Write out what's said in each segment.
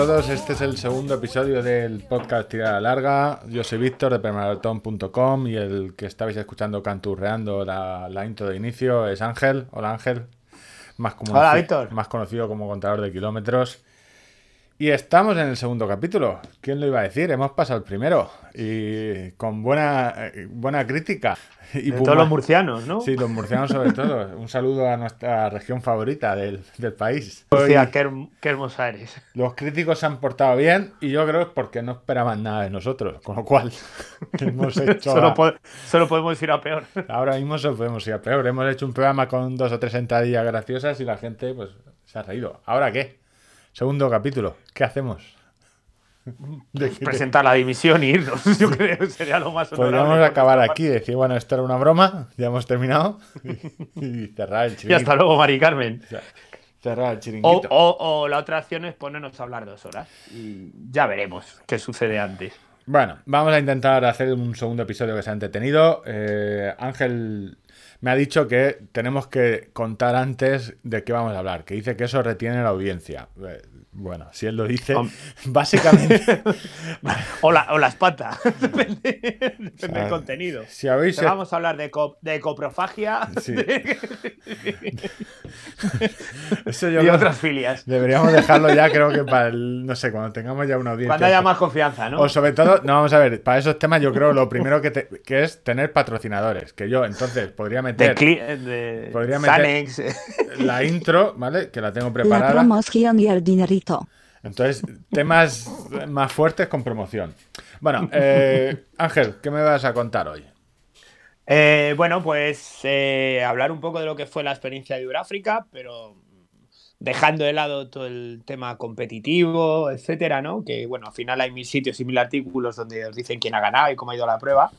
Hola a todos, este es el segundo episodio del podcast Tirada Larga. Yo soy Víctor de permaratón.com y el que estabais escuchando canturreando la, la intro de inicio es Ángel. Hola Ángel, más, como- Hola, Víctor. más conocido como contador de kilómetros. Y estamos en el segundo capítulo. ¿Quién lo iba a decir? Hemos pasado el primero y con buena, eh, buena crítica. Y De todos los murcianos, ¿no? Sí, los murcianos sobre todo. Un saludo a nuestra región favorita del, del país. Murcia, qué, herm- qué hermosa eres. Los críticos se han portado bien y yo creo que es porque no esperaban nada de nosotros. Con lo cual, hemos hecho. Solo, a- po- solo podemos ir a peor. Ahora mismo solo podemos ir a peor. Hemos hecho un programa con dos o tres entradillas graciosas y la gente pues se ha reído. ¿Ahora qué? Segundo capítulo. ¿Qué hacemos? De- Presentar la dimisión y irnos. Yo creo que sería lo más Podríamos acabar aquí y decir, bueno, esto era una broma, ya hemos terminado y, y cerrar el parte. Y chiringuito. hasta luego, Mari Carmen. Cerrar el chiringuito. o- o la otra opción es ponernos a hablar dos horas. Y ya veremos qué sucede antes. Bueno, vamos a intentar hacer un segundo episodio que sea entretenido. Eh, Ángel me ha dicho que tenemos que contar antes de qué vamos a hablar, que dice que eso retiene la audiencia. Bueno, si él lo dice, Hom- básicamente, O la, o la espata. depende depende sea, del contenido. si habéis... Te vamos a hablar de, co- de coprofagia Sí. de- Eso yo y creo- otras filias. deberíamos dejarlo ya, creo que para el, no sé, cuando tengamos ya una audiencia. Cuando haya más confianza, ¿no? O sobre todo, no vamos a ver, para esos temas yo creo lo primero que, te- que es tener patrocinadores, que yo entonces podría meter de Podría meter- Sanex. la intro, ¿vale? Que la tengo La preparada. promoción y el dinerito. Entonces, temas más fuertes con promoción. Bueno, eh, Ángel, ¿qué me vas a contar hoy? Eh, bueno, pues eh, hablar un poco de lo que fue la experiencia de Euráfrica, pero dejando de lado todo el tema competitivo, etcétera, ¿no? Que bueno, al final hay mil sitios y mil artículos donde os dicen quién ha ganado y cómo ha ido la prueba.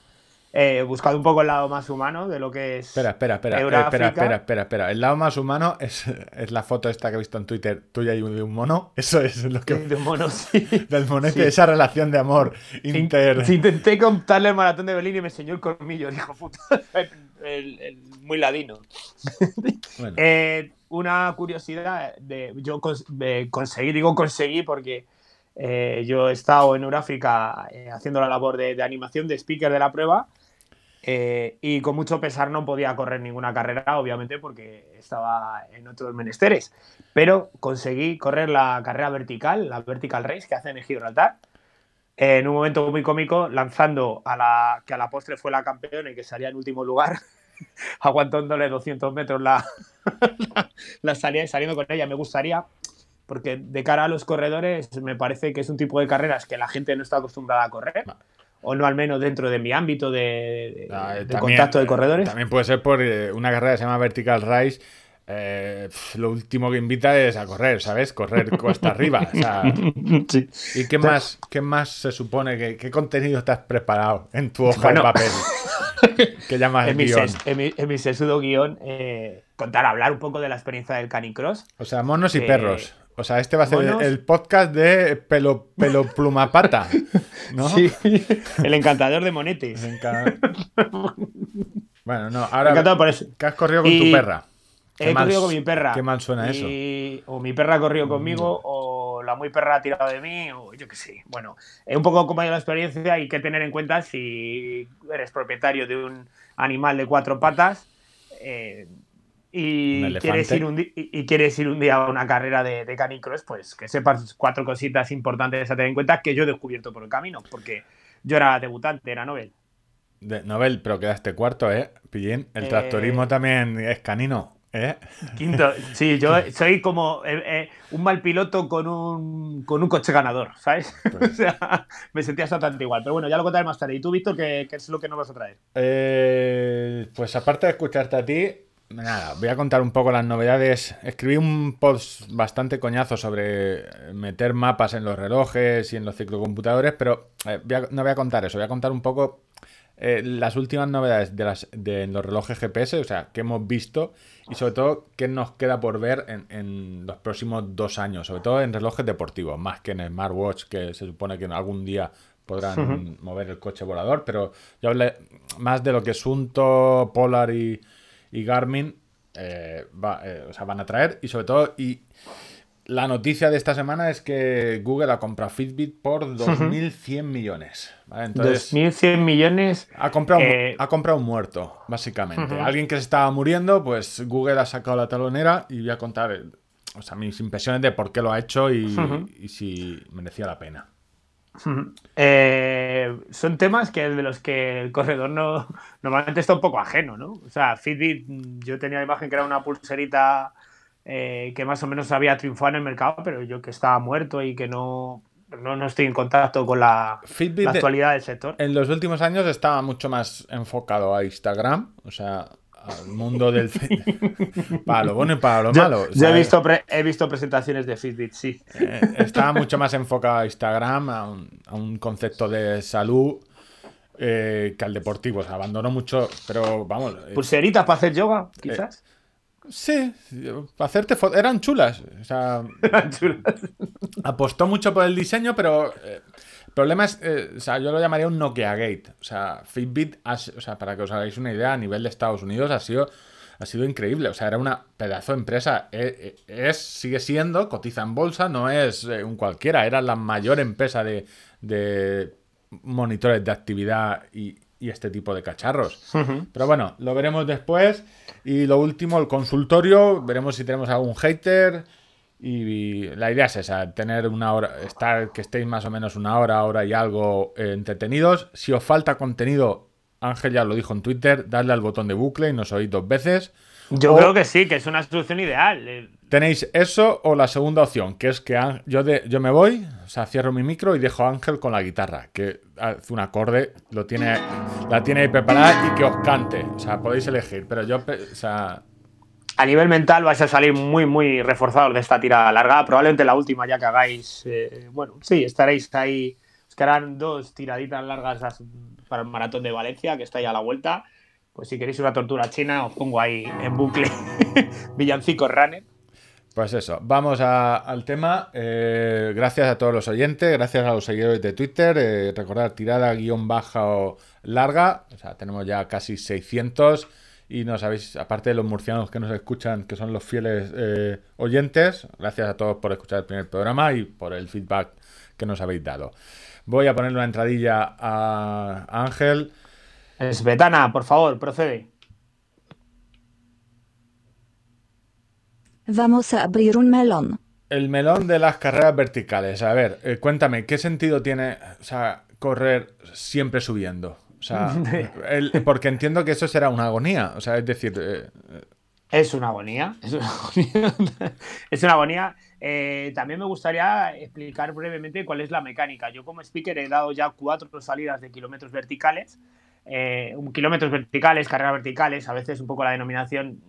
Eh, buscado un poco el lado más humano de lo que es. Espera, espera, espera, eh, espera, espera, espera, espera. El lado más humano es, es la foto esta que he visto en Twitter, tuya y de un mono. Eso es lo que... de un mono, sí. Del monete, Sí. esa relación de amor inter... Si intenté contarle el maratón de Berlín y me enseñó el colmillo, dijo puta. El- el- muy ladino. Bueno, Eh, una curiosidad de yo cons- eh, conseguí, digo conseguí porque eh, yo he estado en Euráfrica haciendo la labor de, de animación de speaker de la prueba eh, y con mucho pesar no podía correr ninguna carrera, obviamente, porque estaba en otros menesteres. Pero conseguí correr la carrera vertical, la vertical race que hacen en Gibraltar. en un momento muy cómico, lanzando a la que a la postre fue la campeona y que salía en último lugar, aguantándole 200 metros la, la, la salida y saliendo con ella. Me gustaría, porque de cara a los corredores, me parece que es un tipo de carreras que la gente no está acostumbrada a correr, o no al menos dentro de mi ámbito de, de- ah, de también- contacto de corredores. También puede ser por eh, una carrera que se llama Vertical Rise. eh, lo último que invita es a correr, ¿sabes? Correr cuesta arriba. O sea, Sí. ¿Y qué más, qué más se supone? que qué contenido te has preparado en tu hoja Bueno. de papel? que llamas En mi, guion. ses- en mi- en mi sesudo guion, eh, contar, hablar un poco de la experiencia del Canicross. O sea, monos y Eh, perros. O sea, este va a ser monos. el podcast de pelo, pelo plumapata. ¿No? Sí, el encantador de monetes. Encanta. Bueno, no, ahora. encantaba por eso. ¿Qué has corrido con tu perra? He mal- corrido con mi perra. Qué mal suena eso. Mm. O mi perra ha corrido conmigo, o la muy perra ha tirado de mí, o yo qué sé. Bueno, es un poco como ha ido la experiencia, hay que tener en cuenta si eres propietario de un animal de cuatro patas eh, y, quieres ir un y quieres ir un día a una carrera de, de canicross, pues que sepas cuatro cositas importantes a tener en cuenta que yo he descubierto por el camino, porque yo era debutante, era Nobel. De Nobel, pero quedaste cuarto, ¿eh? Pillín. El Eh, tractorismo también es canino, ¿eh? Quinto, sí, yo soy como eh, eh, un mal piloto con un, con un coche ganador, ¿sabes? Pues- o sea, me sentía exactamente igual. Pero bueno, ya lo contaré más tarde. ¿Y tú, Víctor, qué, qué es lo que nos vas a traer? Eh, pues aparte de escucharte a ti, nada, voy a contar un poco las novedades. Escribí un post bastante coñazo sobre meter mapas en los relojes y en los ciclocomputadores, pero eh, voy a- no voy a contar eso, voy a contar un poco eh, las últimas novedades de, las, de los relojes GPS, o sea, qué hemos visto y sobre todo qué nos queda por ver en, en los próximos dos años, sobre todo en relojes deportivos, más que en smartwatch, que se supone que en algún día podrán mover el coche volador, pero yo hablé más de lo que Sunto, Polar y, y Garmin eh, va- eh, o sea, van a traer y sobre todo y la noticia de esta semana es que Google ha comprado Fitbit por 2.100 millones. ¿vale? Entonces, 2.100 millones. ha comprado, un- eh, ha comprado un muerto, básicamente. Alguien que se estaba muriendo, pues Google ha sacado la talonera y voy a contar o sea, mis impresiones de por qué lo ha hecho y si merecía la pena. Eh, son temas que de los que el corredor no normalmente está un poco ajeno, ¿no? O sea, Fitbit, yo tenía la imagen que era una pulserita eh, que más o menos había triunfado en el mercado, pero yo que estaba muerto y que no, no, no estoy en contacto con la, de- actualidad del sector. en los últimos años estaba mucho más enfocado a Instagram, o sea, al mundo del... para lo bueno y para lo Yo, malo. yo he, visto he visto presentaciones de Fitbit, sí. Eh, estaba mucho más enfocado a Instagram, a un, a un concepto de salud eh, que al deportivo. O sea, abandonó mucho, pero vamos. eh, Pulseritas para hacer yoga, quizás. sí, para hacerte. Eran chulas. O sea, Chulas. apostó mucho por el diseño, pero eh, problema es, eh, o sea, yo lo llamaría un Nokia Gate. O sea, Fitbit, ha o sea, para que os hagáis una idea, a nivel de Estados Unidos ha sido, ha sido increíble. O sea, era una pedazo de empresa. Eh, eh, Es, sigue siendo, cotiza en bolsa, no es un cualquiera. Era la mayor empresa de, de monitores de actividad y, y este tipo de cacharros. Pero bueno, lo veremos después. Y lo último, el consultorio. Veremos si tenemos algún hater. Y la idea es esa, tener una hora, estar, que estéis más o menos una hora, hora y algo eh, entretenidos. Si os falta contenido, Ángel ya lo dijo en Twitter, darle al botón de bucle y nos oís dos veces. Yo O creo que sí, que es una solución ideal. Eh, Tenéis eso o la segunda opción, que es que yo, de- yo me voy, o sea, cierro mi micro y dejo a Ángel con la guitarra, que hace un acorde, lo tiene, la tiene ahí preparada y que os cante. O sea, podéis elegir, pero yo, pe- o sea, a nivel mental vais a salir muy, muy reforzados de esta tirada larga. Probablemente la última ya que hagáis. eh, bueno, sí, estaréis ahí. Os quedarán dos tiraditas largas as- para el maratón de Valencia, que está ya a la vuelta. Pues si queréis una tortura china, os pongo ahí en bucle Villancicos Runner. Pues eso, vamos al tema. Eh, gracias a todos los oyentes, gracias a los seguidores de Twitter. Eh, recordad, tirada guion baja o larga. O sea, tenemos ya casi 600. Y no sabéis, aparte de los murcianos que nos escuchan, que son los fieles eh, oyentes, gracias a todos por escuchar el primer programa y por el feedback que nos habéis dado. Voy a ponerle una entradilla a Ángel. Svetana, por favor, procede. Vamos a abrir un melón. El melón de las carreras verticales. A ver, eh, cuéntame, ¿qué sentido tiene o sea, correr siempre subiendo? O sea, el- porque entiendo que eso será una agonía. O sea, es decir, eh, Es una agonía. Es una agonía. es una agonía. Eh, también me gustaría explicar brevemente cuál es la mecánica. Yo como speaker he dado ya cuatro salidas de kilómetros verticales. Eh, kilómetros verticales, carreras verticales, a veces un poco la denominación,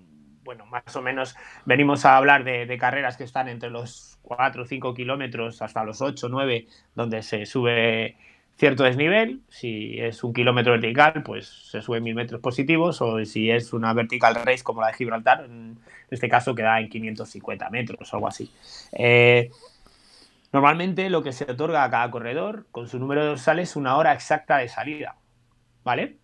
bueno, más o menos venimos a hablar de, de carreras que están entre los 4 o 5 kilómetros hasta los 8 o 9, donde se sube cierto desnivel. Si es un kilómetro vertical, pues se sube mil metros positivos. O si es una vertical race como la de Gibraltar, en este caso queda en 550 metros o algo así. Eh, normalmente lo que se otorga a cada corredor con su número de dorsales es una hora exacta de salida. ¿Vale?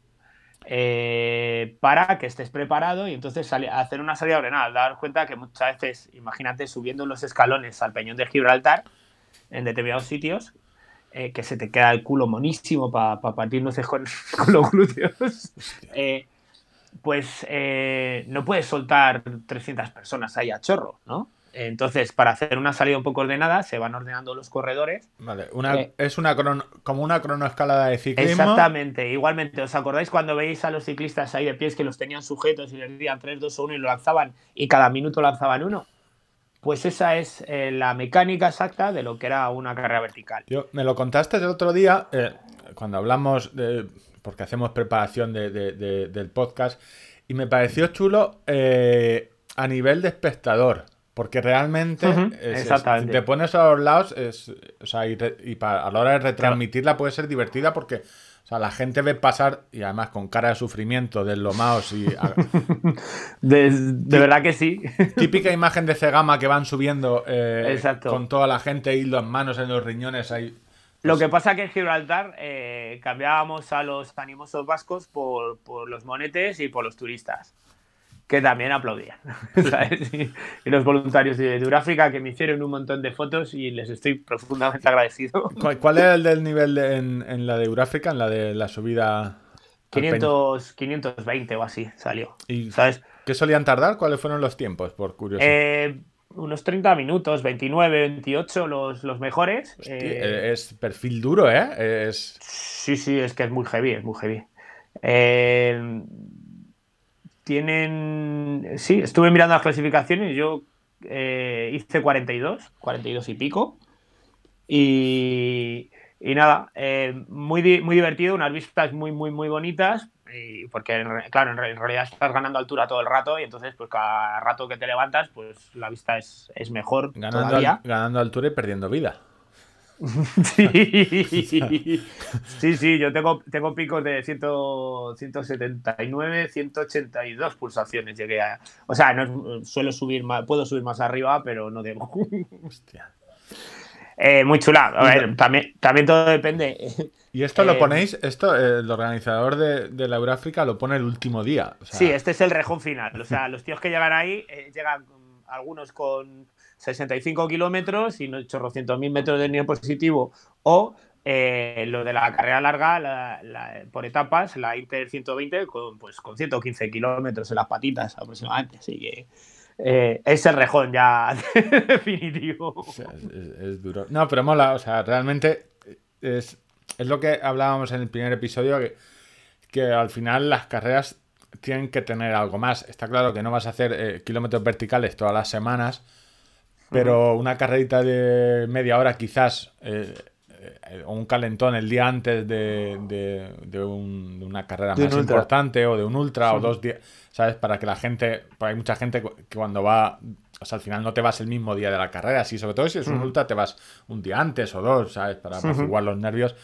Eh, para que estés preparado y entonces hacer una salida ordenada. Dar cuenta que muchas veces, imagínate subiendo los escalones al peñón de Gibraltar en determinados sitios, eh, que se te queda el culo monísimo para partir nueces con, con los glúteos, eh, pues eh, no puedes soltar 300 personas ahí a chorro, ¿no? Entonces, para hacer una salida un poco ordenada, se van ordenando los corredores. vale, una, Eh. es una crono- como una cronoescalada de ciclismo. Exactamente, igualmente. ¿Os acordáis cuando veis a los ciclistas ahí de pies que los tenían sujetos y les decían 3, 2 o 1 y lo lanzaban y cada minuto lanzaban uno? Pues esa es eh, la mecánica exacta de lo que era una carrera vertical. Yo, me lo contaste el otro día, eh, cuando hablamos, de, porque hacemos preparación de- de- de- del podcast, y me pareció chulo eh, a nivel de espectador, porque realmente Ujú, es- es- exactamente. te pones a los lados, es, o sea, y, re- y pa- a la hora de retransmitirla puede ser divertida porque o sea, la gente ve pasar, y además con cara de sufrimiento, deslomados y De, de verdad que sí. típica imagen de Cegama que van subiendo eh, con toda la gente y las manos en los riñones ahí. Lo que pasa que en Gibraltar eh, cambiábamos a los animosos vascos por, por los monetes y por los turistas. Que también aplaudían. ¿sabes? Y, y los voluntarios de Duráfrica que me hicieron un montón de fotos y les estoy profundamente agradecido. ¿Cuál, cuál era el del nivel de- en, en la de Euráfrica, en la de la subida? al Peña? 500, 520 o así salió. ¿Y ¿Sabes? qué solían tardar? ¿Cuáles fueron los tiempos, por curiosidad? Eh, unos 30 minutos, 29, 28 los, los mejores. Hostia, eh, es perfil duro, ¿eh? Es... Sí, sí, es que es muy heavy, es muy heavy. Eh, tienen. Sí, estuve mirando las clasificaciones. Yo eh, hice 42, 42 y pico. Y, y nada, eh, muy, muy divertido, unas vistas muy, muy, muy bonitas. y porque, claro, en, re- en realidad estás ganando altura todo el rato y entonces, pues cada rato que te levantas, pues la vista es, es mejor Ganando, todavía. al- ganando altura y perdiendo vida. Sí, sí, sí, yo tengo, tengo picos de 100, 179, 182 pulsaciones. Llegué a, o sea, no, suelo subir más, puedo subir más arriba, pero no debo. Hostia. Eh, muy chula. A ver, también, también todo depende. Y esto lo Eh, ponéis, esto eh, el organizador de, de la Euráfrica lo pone el último día. o sea, Sí, este es el rejón final. O sea, los tíos que llegan ahí eh, llegan mm, algunos con 65 kilómetros y no chorrocientos mil metros de nivel positivo. O eh, lo de la carrera larga la- por etapas, la Inter 120 con, pues, con 115 kilómetros en las patitas aproximadamente. Así que eh, es el rejón ya definitivo. es duro. No, pero mola, o sea, realmente es, es lo que hablábamos en el primer episodio, que, que al final las carreras tienen que tener algo más. Está claro que no vas a hacer eh, kilómetros verticales todas las semanas, pero una carrerita de media hora quizás, eh, eh, o un calentón el día antes de, de- de un- de una carrera un más importante, o de un ultra, o dos días, ¿sabes? Para que la gente, porque hay mucha gente que cuando va, o sea, al final no te vas el mismo día de la carrera, sí, sobre todo si es un ultra te vas un día antes o dos, ¿sabes? Para apaciguar los nervios.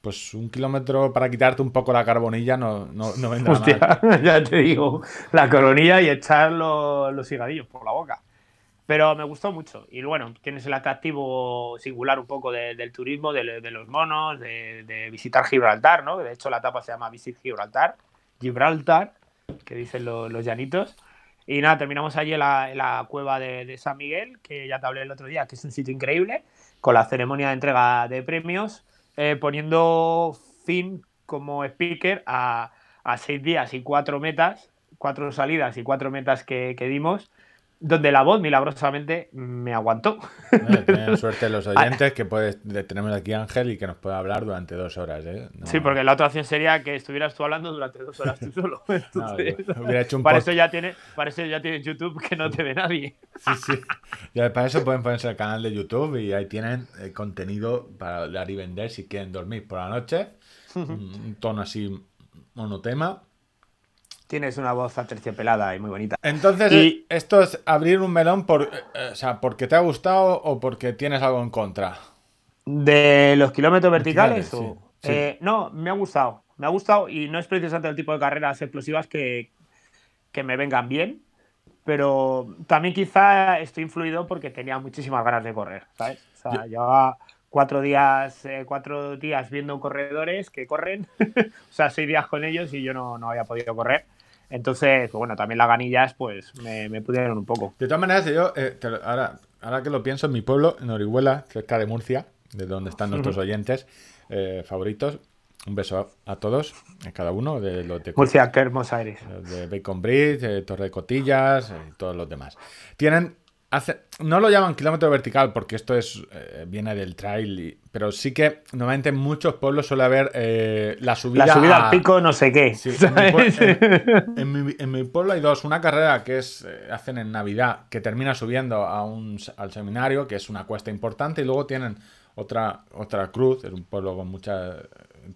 Pues un kilómetro para quitarte un poco la carbonilla no, no, no vendrá mal. Hostia, ya te digo, la coronilla y echar los, los higadillos por la boca. Pero me gustó mucho. Y bueno, tienes el atractivo singular un poco de- del turismo, de, de los monos, de, de visitar Gibraltar, ¿no? De hecho, la etapa se llama Visit Gibraltar. Gibraltar, que dicen lo- los llanitos. Y nada, terminamos allí en la, en la cueva de, San Miguel, que ya te hablé el otro día, que es un sitio increíble, con la ceremonia de entrega de premios, eh, poniendo fin como speaker a, a seis días y cuatro metas, cuatro salidas y cuatro metas que, que dimos, donde la voz milagrosamente me aguantó. Eh, Tienen suerte los oyentes que puedes, tenemos aquí a Ángel y que nos puede hablar durante dos horas. ¿eh? No- Sí, porque la otra opción sería que estuvieras tú hablando durante dos horas tú solo. no, hubiera hecho un para, post- eso ya tiene, para eso ya tiene YouTube que no te ve nadie. Sí, sí. Para eso pueden ponerse el canal de YouTube y ahí tienen el contenido para dar y vender si quieren dormir por la noche. un tono así monotema. Tienes una voz aterciopelada y muy bonita. Entonces, Y- esto es abrir un melón por, eh, o sea, porque te ha gustado o porque tienes algo en contra. ¿De los kilómetros verticales? Verticales, o- sí, sí. Eh, no, me ha gustado. Me ha gustado y no es precisamente el tipo de carreras explosivas que, que me vengan bien, pero también quizá estoy influido porque tenía muchísimas ganas de correr, ¿sabes? O sea, llevaba cuatro días, eh, cuatro días viendo corredores que corren, o sea, seis días con ellos y yo no, no había podido correr. Entonces, pues bueno, también las ganillas pues me, me pudieron un poco. De todas maneras, yo, eh, te lo- ahora, ahora que lo pienso, en mi pueblo, en Orihuela, cerca de Murcia, de donde están nuestros oyentes eh, favoritos, un beso a, a todos, a cada uno, de los de Murcia, qué hermosa eres. de Bacon Bridge, eh, Torre de Cotillas eh, y todos los demás. Tienen. Hace, no lo llaman kilómetro vertical porque esto es eh, viene del trail, y- pero sí que normalmente en muchos pueblos suele haber eh, la subida. La subida a- al pico, no sé qué. Sí, en, mi en- en mi, en mi pueblo hay dos. Una carrera que es eh, hacen en Navidad, que termina subiendo a un, al seminario, que es una cuesta importante, y luego tienen otra, otra cruz, es un pueblo con mucha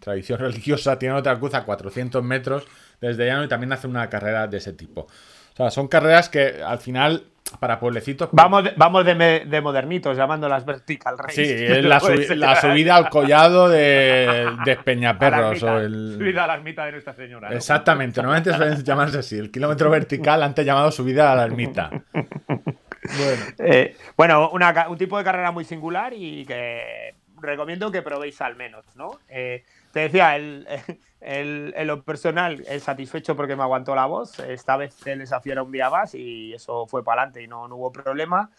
tradición religiosa, tienen otra cruz a 400 metros desde llano y también hacen una carrera de ese tipo. O sea, son carreras que al final, para pueblecitos... Vamos, de, vamos de, me- de modernitos, llamándolas vertical race. Sí, es la, subi- subida al collado de, de Peñaperros. ermita, o el... Subida a la ermita de Nuestra Señora. ¿no? Exactamente, normalmente suelen llamarse así. El kilómetro vertical, antes llamado subida a la ermita. Bueno, Eh, bueno, una un tipo de carrera muy singular y que recomiendo que probéis al menos, ¿no? Eh, te decía, el, el- en lo personal, el satisfecho porque me aguantó la voz. Esta vez el desafío era un día más y eso fue para adelante y no, no hubo problema.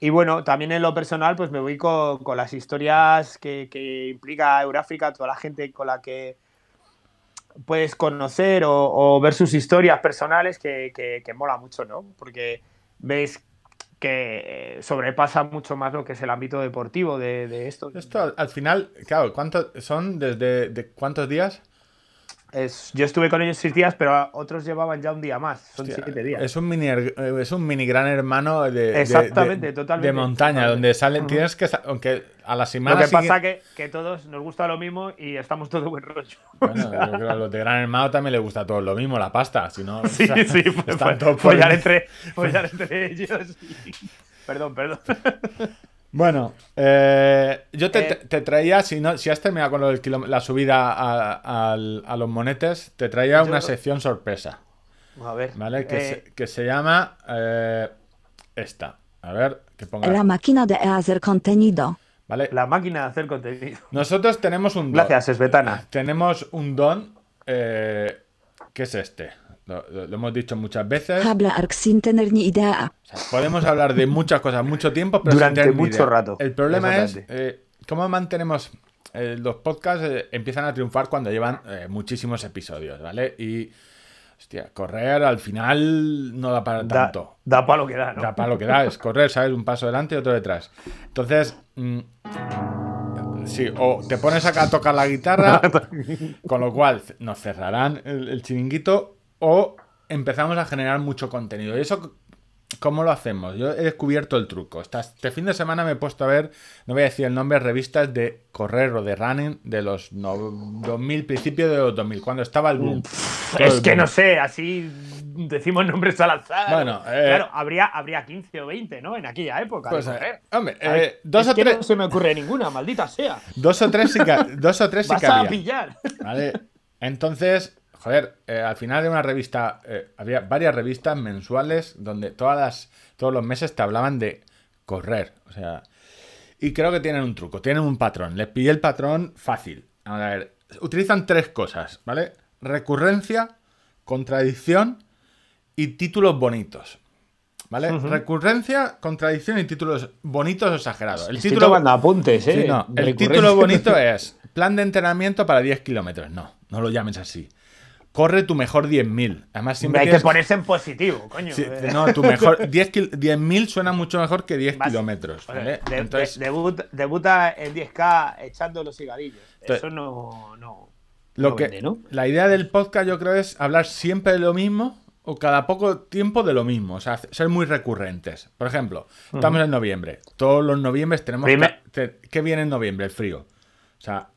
Y bueno, también en lo personal, pues me voy con, con las historias que, que implica Euráfrica, toda la gente con la que puedes conocer o, o ver sus historias personales que, que, que mola mucho, ¿no? Porque ves que eh, sobrepasa mucho más lo que es el ámbito deportivo de, esto. Esto al, al final, claro, ¿cuántos son desde de cuántos días? Es, yo estuve con ellos seis días, pero otros llevaban ya un día más. Son Hostia, siete días. Es un mini er- eh, es un mini gran hermano de, Exactamente, de- totalmente, de montaña, totalmente. donde salen, tienes que aunque a la Lo semana que pasa que, que todos nos gusta lo mismo y estamos todos buen rollo. Bueno, yo creo que a los de Gran Hermano también les gusta a todos lo mismo, la pasta. Si no, Sí, o sea, sí, pues, están pues, todos por follar entre, follar entre ellos. y- Perdón, perdón. Bueno, eh, yo te, Eh, te- traía, si no, si has terminado con lo del la subida a, al- a los monetes, te traía Yo- una sección sorpresa, A ver. ¿vale? Que, eh, se, que se llama eh, esta. A ver, que ponga. La máquina de hacer contenido. ¿Vale? La máquina de hacer contenido. Nosotros tenemos un don. Gracias, Esbetana. Tenemos un don eh, que es este. Lo, lo- lo hemos dicho muchas veces. Hablar sin tener ni idea. O sea, podemos hablar de muchas cosas mucho tiempo, pero sin Durante tener ni mucho idea. rato. El problema es eh, cómo mantenemos. eh, los podcasts eh, empiezan a triunfar cuando llevan eh, muchísimos episodios, ¿vale? Y. Hostia, correr al final no da para Da, tanto. da para lo que da, ¿no? Da para lo que da, es correr, ¿sabes? Un paso delante y otro detrás. Entonces, mm, sí, o te pones acá a tocar la guitarra, con lo cual nos cerrarán el, el chiringuito, o empezamos a generar mucho contenido. ¿Y eso cómo lo hacemos? Yo he descubierto el truco. Este fin de semana me he puesto a ver, no voy a decir el nombre, revistas de correr o de running de los no- 2000, principio de los 2000, cuando estaba el boom. Es el que boom. no sé, así decimos nombres al azar. Bueno, eh, claro, habría, habría 15 o 20, ¿no? En aquella época. Pues, eh, correr. hombre, eh, dos es o que tres. no se me ocurre ninguna, maldita sea. Dos o tres que, dos o tres sí Vas a pillar. ¿Vale? Entonces, joder, eh, al final de una revista, eh, había varias revistas mensuales donde todas las, todos los meses te hablaban de correr. O sea, y creo que tienen un truco, tienen un patrón. Les pillé el patrón fácil. A ver, utilizan tres cosas, ¿vale? Recurrencia, contradicción y títulos bonitos. ¿Vale? Recurrencia, contradicción y títulos bonitos o exagerados. El Estoy título, apuntes, ¿eh? Sí, no. El título bonito es Plan de entrenamiento para 10 kilómetros. No, no lo llames así. Corre tu mejor 10.000. Además, siempre Hay que ponerse en positivo, coño. Sí, Eh, no, tu mejor 10 kil- 10.000 suena mucho mejor que 10 Vas- kilómetros. De- de- Entonces, debut- debuta en 10K echando los cigarrillos. Entonces, Eso no. no lo no que, vende, ¿no? La idea del podcast, yo creo, es hablar siempre de lo mismo o cada poco tiempo de lo mismo. O sea, ser muy recurrentes. Por ejemplo, estamos en noviembre. Todos los noviembres tenemos. Primer- que- ¿Qué viene en noviembre? El frío. O sea,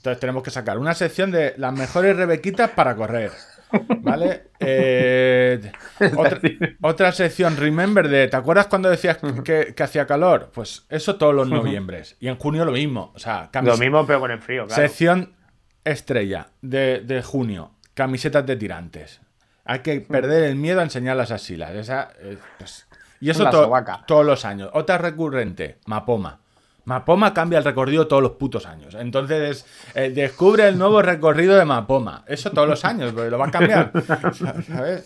entonces tenemos que sacar una sección de las mejores rebequitas para correr. ¿Vale? Eh, otra, otra sección, remember, de ¿te acuerdas cuando decías que, que hacía calor? Pues eso todos los noviembres. Y en junio lo mismo. O sea, Lo mismo, pero con el frío, claro. Sección estrella de, de junio. Camisetas de tirantes. Hay que perder el miedo a enseñar las axilas. Esa, eh, pues, y eso to- todos los años. Otra recurrente, Mapoma. Mapoma cambia el recorrido todos los putos años. Entonces, eh, descubre el nuevo recorrido de Mapoma. Eso todos los años, porque lo va a cambiar. ¿Sabes?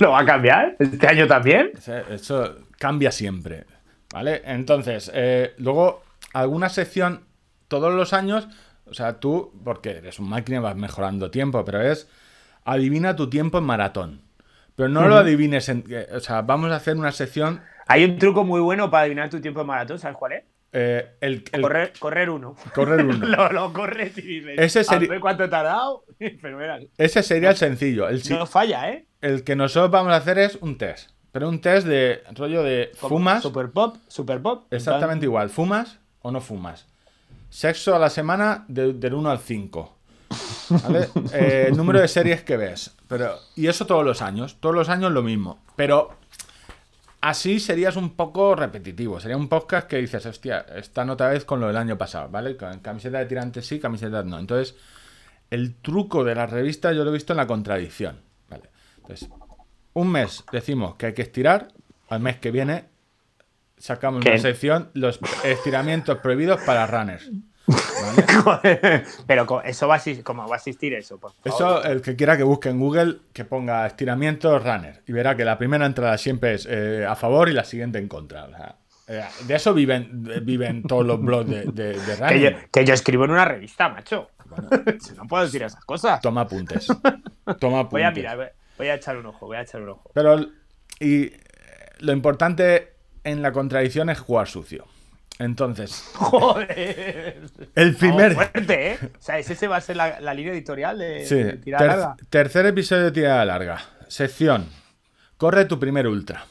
¿Lo va a cambiar? ¿Este año también? Eso cambia siempre. ¿Vale? Entonces, eh, luego, alguna sección todos los años, o sea, tú, porque eres un máquina, vas mejorando tiempo, pero es adivina tu tiempo en maratón. Pero no lo adivines en. eh, O sea, vamos a hacer una sección. Hay un truco muy bueno para adivinar tu tiempo de maratón, ¿sabes cuál es? Eh, el, el- Correr, correr uno. correr uno. lo, lo corres y dices, Ese a seri- ver cuánto te ha dado. Ese sería el sencillo. El, No falla, ¿eh? el que nosotros vamos a hacer es un test. Pero un test de rollo de Como fumas. Super pop, super pop. en Exactamente igual. ¿Fumas o no fumas? Sexo a la semana de- del 1 al 5. ¿Vale? Eh, número de series que ves. Pero, y eso todos los años. Todos los años lo mismo. Pero así serías un poco repetitivo. Sería un podcast que dices, hostia, están otra vez con lo del año pasado, ¿vale? Con camiseta de tirantes sí, camisetas no. Entonces, el truco de las revistas yo lo he visto en la contradicción. ¿vale? Entonces, un mes decimos que hay que estirar, al mes que viene sacamos ¿Qué? una sección, los estiramientos prohibidos para runners. Pero eso va a existir, ¿cómo va a existir eso? Por favor? Eso, el que quiera que busque en Google, que ponga estiramiento runner y verá que la primera entrada siempre es eh, a favor y la siguiente en contra. O sea, eh, de eso viven, viven todos los blogs de, de, de que, yo, que yo escribo en una revista, macho. no puedo decir esas cosas. Toma apuntes. Toma apuntes. Voy a mirar, voy- voy a echar un ojo, voy a echar un ojo. Pero y eh, lo importante en la contradicción es jugar sucio. Entonces, Joder. el primer. Vamos fuerte, ¿eh? O sea, ese va a ser la, la línea editorial de, Sí, de tirada ter- larga. tercer episodio de tirada larga. Sección. Corre tu primer ultra.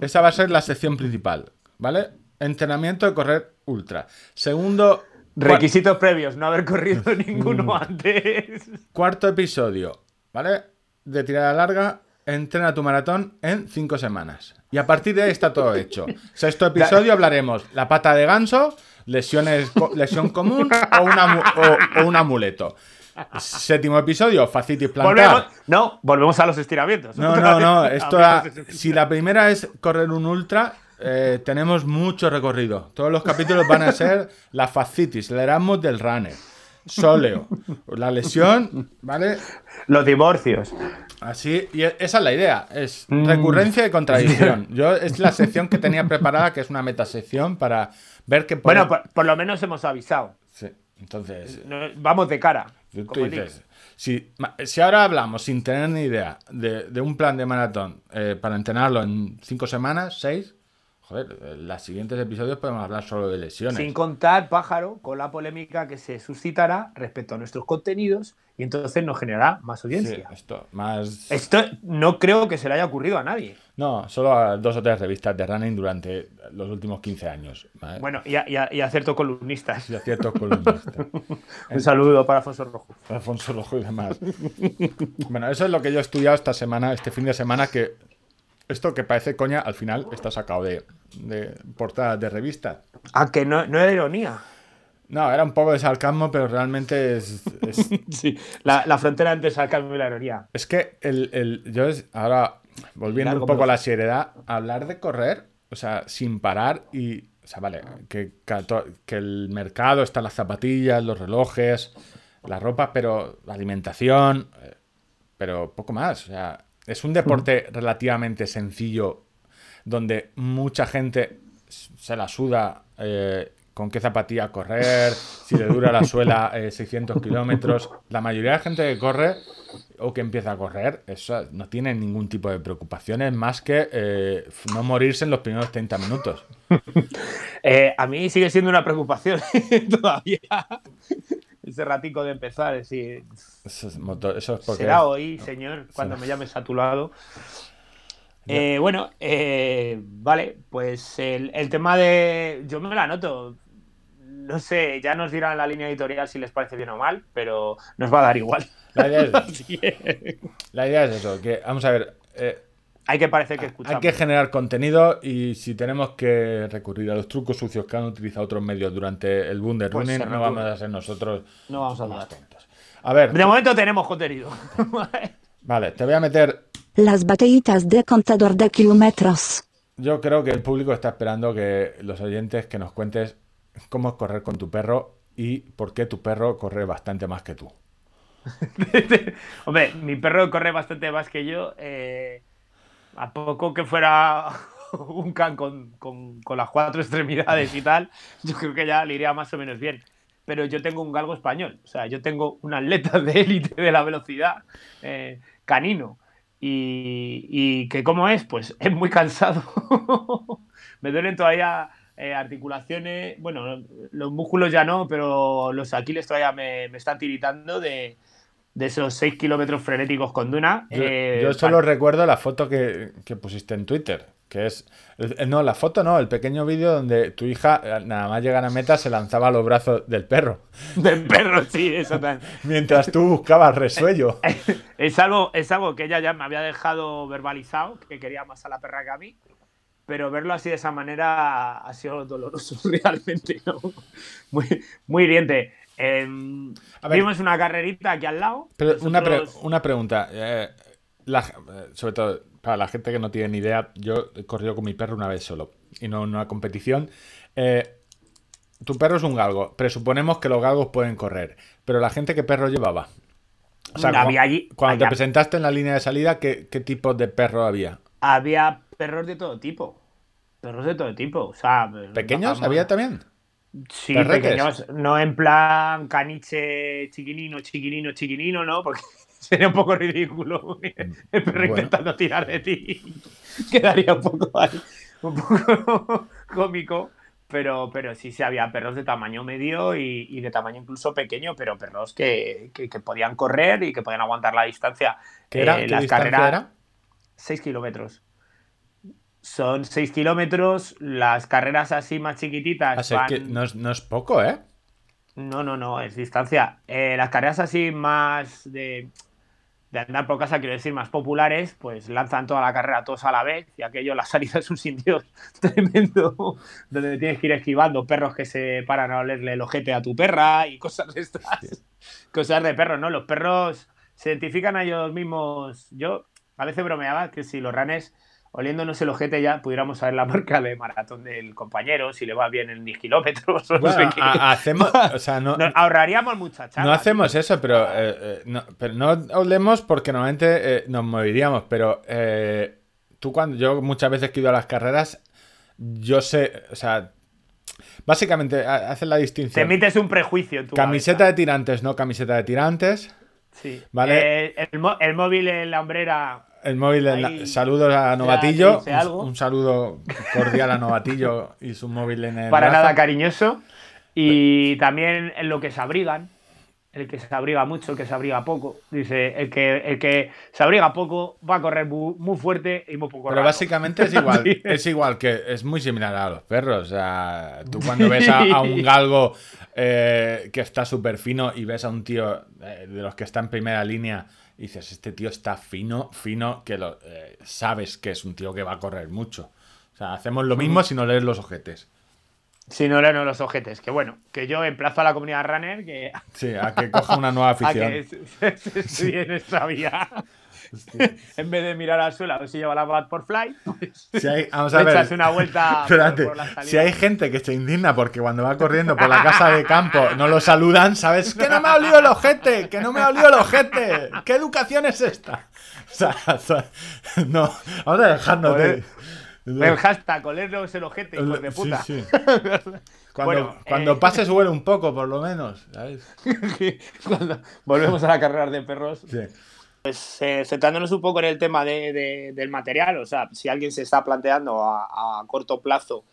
Esa va a ser la sección principal, ¿vale? Entrenamiento de correr ultra. Segundo. Requisitos previos, no haber corrido Mm. ninguno antes. cuarto episodio, ¿vale? De tirada larga. Entrena tu maratón en cinco semanas. Y a partir de ahí está todo hecho. Sexto episodio hablaremos la pata de ganso, lesiones, lesión común o, una mu- o- o un amuleto. Séptimo episodio, facitis plantar. Volvemos, no, volvemos a los estiramientos. No, no, no. Esto si la primera es correr un ultra, eh, tenemos mucho recorrido. Todos los capítulos van a ser la fascitis, el Erasmus del runner, sóleo, la lesión, ¿vale? Los divorcios. Así, y e- esa es la idea, es Mm. recurrencia y contradicción. Yo es la sección que tenía preparada, que es una metasección para ver qué puede- Bueno, por, por lo menos hemos avisado. Sí, entonces, No- vamos de cara. Tú dices, si, ma- si ahora hablamos sin tener ni idea de, de un plan de maratón eh, para entrenarlo en cinco semanas, seis, joder, en los siguientes episodios podemos hablar solo de lesiones. Sin contar, pájaro, con la polémica que se suscitará respecto a nuestros contenidos y entonces nos generará más Sí, audiencia. esto, más... Esto no creo que se le haya ocurrido a nadie. No, solo a dos o tres revistas de running durante los últimos 15 años. ¿vale? Bueno, y a, y a- y a ciertos columnistas. Y a ciertos columnistas. Un saludo para Alfonso Rojo. Alfonso Rojo y demás. Bueno, eso es lo que yo he estudiado esta semana, este fin de semana, que esto que parece coña, al final está sacado de, de portadas de revistas. Ah, que no, no era ironía. No, era un poco de sarcasmo, pero realmente es. Es, Sí, la, la frontera entre sarcasmo y la ironía. es que el, el- yo es, ahora, volviendo Largo un poco a la seriedad, hablar de correr, o sea, sin parar y. O sea, vale, que, que el mercado está las zapatillas, los relojes, la ropa, pero la alimentación, eh, pero poco más. O sea, es un deporte relativamente sencillo donde mucha gente se la suda eh, con qué zapatilla correr, si le dura la suela eh, 600 kilómetros. La mayoría de la gente que corre o que empieza a correr, eso no tiene ningún tipo de preocupaciones más que eh, no morirse en los primeros 30 minutos. Eh, a mí sigue siendo una preocupación todavía. Ese ratico de empezar, es decir, Eso es, moto- eso es porque... será hoy, señor, cuando me llames a tu lado. Eh, bueno, eh, vale, pues el, el tema de. Yo me la anoto. No sé, ya nos dirán la línea editorial si les parece bien o mal, pero nos va a dar igual. La idea es, la idea es eso, que vamos a ver, eh, hay que parecer que hay escuchamos. que generar contenido y si tenemos que recurrir a los trucos sucios que han utilizado otros medios durante el boom de Pues running, no vamos a ser nosotros No vamos a más tontos. A ver, De momento tenemos contenido. vale, te voy a meter Las batallitas de contador de kilómetros. Yo creo que el público está esperando que los oyentes que nos cuentes cómo es correr con tu perro y por qué tu perro corre bastante más que tú. Hombre, mi perro corre bastante más que yo. eh, a poco que fuera un can con, con- con las cuatro extremidades y tal, yo creo que ya le iría más o menos bien. Pero yo tengo un galgo español, o sea, yo tengo un atleta de élite de la velocidad, eh, canino. Y, y que cómo es, pues es muy cansado. Me duelen todavía eh, articulaciones, bueno, los músculos ya no, pero los aquiles todavía me, me están tiritando de, de esos 6 kilómetros frenéticos con Duna. Yo, Eh, yo solo recuerdo la foto que, que pusiste en Twitter, que es... el- no, la foto no, el pequeño vídeo donde tu hija, eh, nada más llegar a meta, se lanzaba a los brazos del perro, del perro, sí, exactamente. mientras tú buscabas resuello. Es algo, es algo que ella ya me había dejado verbalizado, que quería más a la perra que a mí. Pero verlo así de esa manera ha sido doloroso realmente, ¿no? Muy, muy hiriente. A ver. vimos una carrerita aquí al lado. Pero una, pre- una pregunta, eh, la- eh, sobre todo para la gente que no tiene ni idea, yo he corrido con mi perro una vez solo y no en una competición. Eh, tu perro es un galgo. Presuponemos que los galgos pueden correr. Pero la gente, ¿qué perro llevaba? O sea, Había allí- cuando te presentaste en la línea de salida, ¿qué, qué tipo de perro había? Había perros de todo tipo. Perros de todo tipo. O sea, ¿Pequeños había también? Sí, perretes? pequeños. No en plan caniche chiquinino, chiquinino, chiquinino, ¿no? Porque sería un poco ridículo el perro Bueno. intentando tirar de ti. Quedaría un poco ahí, un poco cómico. Pero, pero sí, sí, había perros de tamaño medio y, y de tamaño incluso pequeño, pero perros que, que- que podían correr y que podían aguantar la distancia. ¿Qué, era? Eh, ¿Qué las distancia carreras- era? 6 kilómetros. Son 6 kilómetros. Las carreras así más chiquititas. Ah, que no, es, no es poco, ¿eh? No, no, no, es distancia. Eh, las carreras así más de, de andar por casa, quiero decir, más populares, pues lanzan toda la carrera todos a la vez y aquello, la salida es un sitio tremendo donde tienes que ir esquivando perros que se paran a olerle el ojete a tu perra y cosas de estas. Cosas de perros, ¿no? Los perros se identifican a ellos mismos. Yo a veces bromeaba que si los ranes oliéndonos el ojete ya pudiéramos saber la marca de maratón del compañero, si le va bien en 10 kilómetros no sé qué. hacemos, o sea, no, Nos ahorraríamos mucha charla. no hacemos tío. eso, pero, eh, eh, no, pero no hablemos porque normalmente eh, nos moveríamos, pero eh, tú cuando yo muchas veces que he ido a las carreras, yo sé, o sea, básicamente ha- haces la Te distinción. emites un prejuicio en tu Camiseta cabeza. de tirantes, no camiseta de tirantes. Sí. Vale. El, mo- el móvil en la hombrera. El móvil, Ahí saludos a Novatillo. dice Un, algo. un saludo cordial a Novatillo y su móvil en el. para brazo. nada cariñoso. Y también en lo que se abrigan. El que se abriga mucho, el que se abriga poco. Dice, el que, el que se abriga poco va a correr muy, muy fuerte y muy poco Pero rato. básicamente es igual, Sí. es igual que es muy similar a los perros. O sea, tú cuando ves a, a un galgo eh, que está súper fino y ves a un tío eh, de los que está en primera línea y dices, este tío está fino, fino, que lo, eh, sabes que es un tío que va a correr mucho. O sea, hacemos lo mismo si no lees los ojetes. Si no leen los ojetes. Que bueno, que yo emplazo a la comunidad runner que, Sí, a que coja una nueva a afición. que se, se estudie en esta vía. en vez de mirar al suelo a ver si lleva la Bad por Fly, pues Si hay- vamos a ver. echas una vuelta por, Espérate, por la salida. si hay gente que se indigna porque cuando va corriendo por la casa de campo no lo saludan, ¿sabes? ¡Que no me ha olido el ojete! ¡Que no me ha olido el ojete! ¿Qué educación es esta? O sea, o sea, no, vamos a dejarnos de... El hashtag, olernos el ojete, hijos de Sí, puta. sí. Cuando, Bueno, cuando eh, pases huele un poco, por lo menos, ¿sabes? Cuando volvemos a la carrera de perros, Sí. Pues eh, centrándonos un poco en el tema de- de- del material, o sea, si alguien se está planteando a, a corto plazo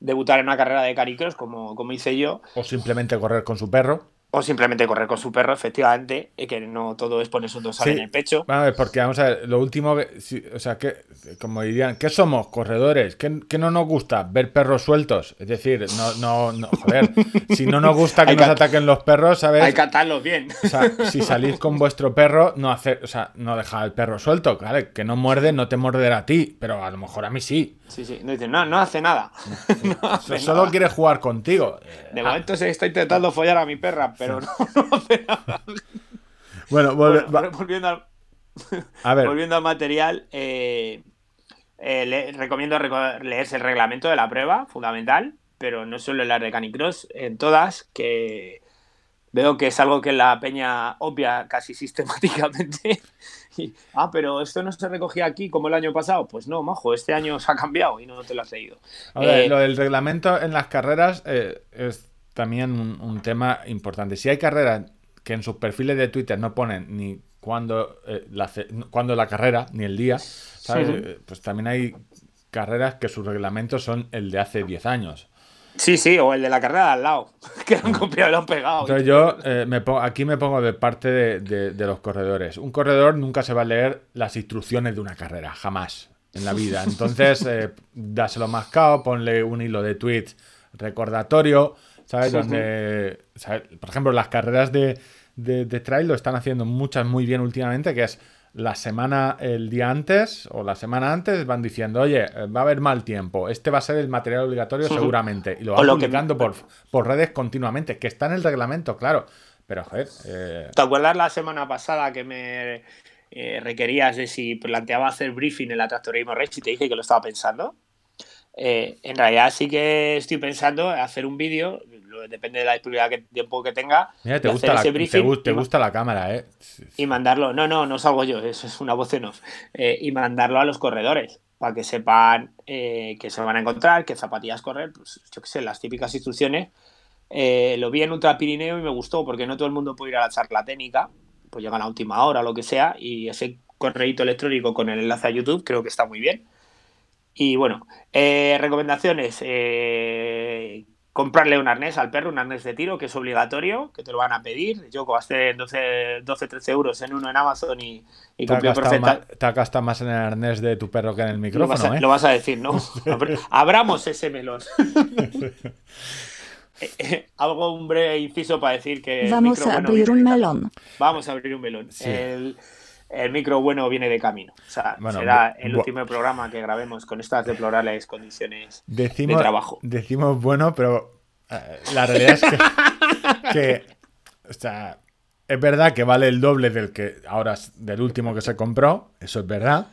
debutar en una carrera de caricross, como, como hice yo, O simplemente correr con su perro. O simplemente correr con su perro, efectivamente, y que no todo es ponerse un dorsal Sí. en el pecho. Vamos a ver, porque vamos a ver, lo último, que- si- o sea, que, como dirían, ¿qué somos? Corredores, ¿qué, qué no nos gusta? Ver perros sueltos. Es decir, no, no, no, joder, si no nos gusta que Hay nos que- ataquen los perros, ¿sabes? Hay que atarlos bien. O sea, si salís con vuestro perro, no hacer, o sea, no dejar al perro suelto, ¿vale? Que no muerde, no te morderá a ti, pero a lo mejor a mí sí. Sí, sí, no dicen, no, no hace nada. No hace Solo nada. quiere jugar contigo. De momento se está intentando follar a mi perra, pero no, no hace nada. Bueno, volve- Bueno, va- volviendo al, a ver, Volviendo al material, eh, eh, le- recomiendo reco- leerse el reglamento de la prueba, fundamental, pero no solo en las de Canicross, en todas, que veo que es algo que la peña obvia casi sistemáticamente. Y, ah, pero esto no se recogía aquí como el año pasado. Pues no, majo, este año se ha cambiado y no te lo has leído. a ver, Eh, lo del reglamento en las carreras eh, es también un, un tema importante. Si hay carreras que en sus perfiles de Twitter no ponen ni cuándo eh, la, cuándo la carrera, ni el día, ¿sabes? Sí. Eh, Pues también hay carreras que sus reglamentos son el de hace 10 años. Sí, sí, o el de la carrera de al lado, que lo han copiado y lo han pegado. Entonces yo eh, me pongo- aquí me pongo de parte de, de- de los corredores. Un corredor nunca se va a leer las instrucciones de una carrera, jamás en la vida. Entonces, eh, dáselo mascado, ponle un hilo de tweets recordatorio, ¿sabes? Sí, Donde, ¿sabes? por ejemplo, las carreras de, de, de trail lo están haciendo muchas muy bien últimamente, que es la semana, el día antes o la semana antes van diciendo, oye, eh, va a haber mal tiempo, este va a ser el material obligatorio seguramente. Y lo van que- publicando por, por redes continuamente, que está en el reglamento, claro. Pero, joder, eh, ¿Te acuerdas la semana pasada que me eh, requerías de si planteaba hacer briefing en la Tractorismo Race y te dije que lo estaba pensando? Eh, en realidad sí que estoy pensando en hacer un vídeo, depende de la disponibilidad que tiempo que tenga, Mira, te gusta, la, te, te gusta cámara, ¿eh? y mandarlo. No, no, no salgo yo, eso es una voz en off. Eh, y mandarlo a los corredores para que sepan eh, que se van a encontrar, qué zapatillas correr, pues yo qué sé, las típicas instrucciones. Eh, lo vi en Ultra Pirineo y me gustó porque no todo el mundo puede ir a la charla técnica, pues llega a la última hora o lo que sea, y ese correíto electrónico con el enlace a YouTube creo que está muy bien. Y bueno, eh, recomendaciones. eh, comprarle un arnés al perro, un arnés de tiro, que es obligatorio, que te lo van a pedir. Yo gasté 12, 12 13 euros en uno en Amazon y, y Te más, te has gastado más en el arnés de tu perro que en el Lo vas, micrófono, a, ¿eh? lo vas a decir, ¿no? Abr- Abramos ese melón. Eh, eh, Hago un breve inciso para decir que. Vamos micro a abrir un melón. Vamos a abrir un melón. Sí. El, el micro bueno viene de camino. O sea, Bueno, será el último programa que grabemos con estas deplorables condiciones Decimos, de trabajo. decimos bueno, pero eh, la realidad es que, que, o sea, es verdad que vale el doble del que ahora del último que se compró, eso es verdad,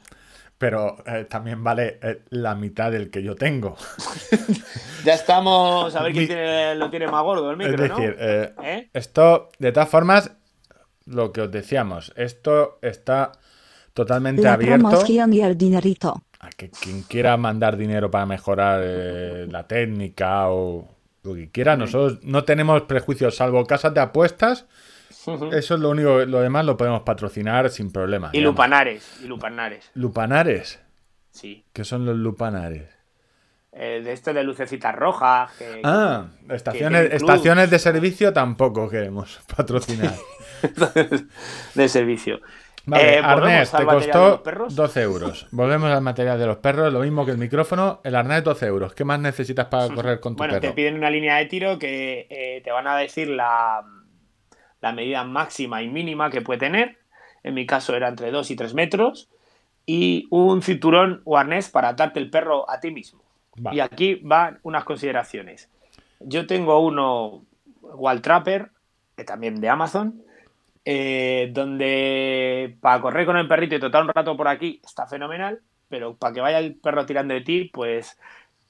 pero eh, también vale eh, la mitad del que yo tengo. Ya estamos a ver quién Mi- tiene, lo tiene más gordo el micro, es decir, ¿no? esto, de todas formas, lo que os decíamos, esto está totalmente La abierto promoción y el dinerito. a que quien quiera mandar dinero para mejorar eh, la técnica o lo que quiera. Nosotros no tenemos prejuicios, salvo casas de apuestas. Eso es lo único, lo demás lo podemos patrocinar sin problema. Y digamos. lupanares, y lupanares, Lupanares. sí. ¿Qué son los lupanares? El de esto de lucecitas rojas. Que, Ah, estaciones, estaciones de servicio tampoco queremos patrocinar. de servicio. Vale, Eh, ¿volvemos arnés, te costó perros? 12 euros. Volvemos al material de los perros, lo mismo que el micrófono. El arnés 12 euros. ¿Qué más necesitas para correr con tu Bueno, te perro? piden una línea de tiro que eh, te van a decir la, la medida máxima y mínima que puede tener. En mi caso era entre 2 y 3 metros. Y un cinturón o arnés para atarte el perro a ti mismo. Y aquí van unas consideraciones. Yo tengo uno Wall Trapper, que también de Amazon, eh, donde para correr con el perrito y total un rato por aquí está fenomenal, pero para que vaya el perro tirando de ti, pues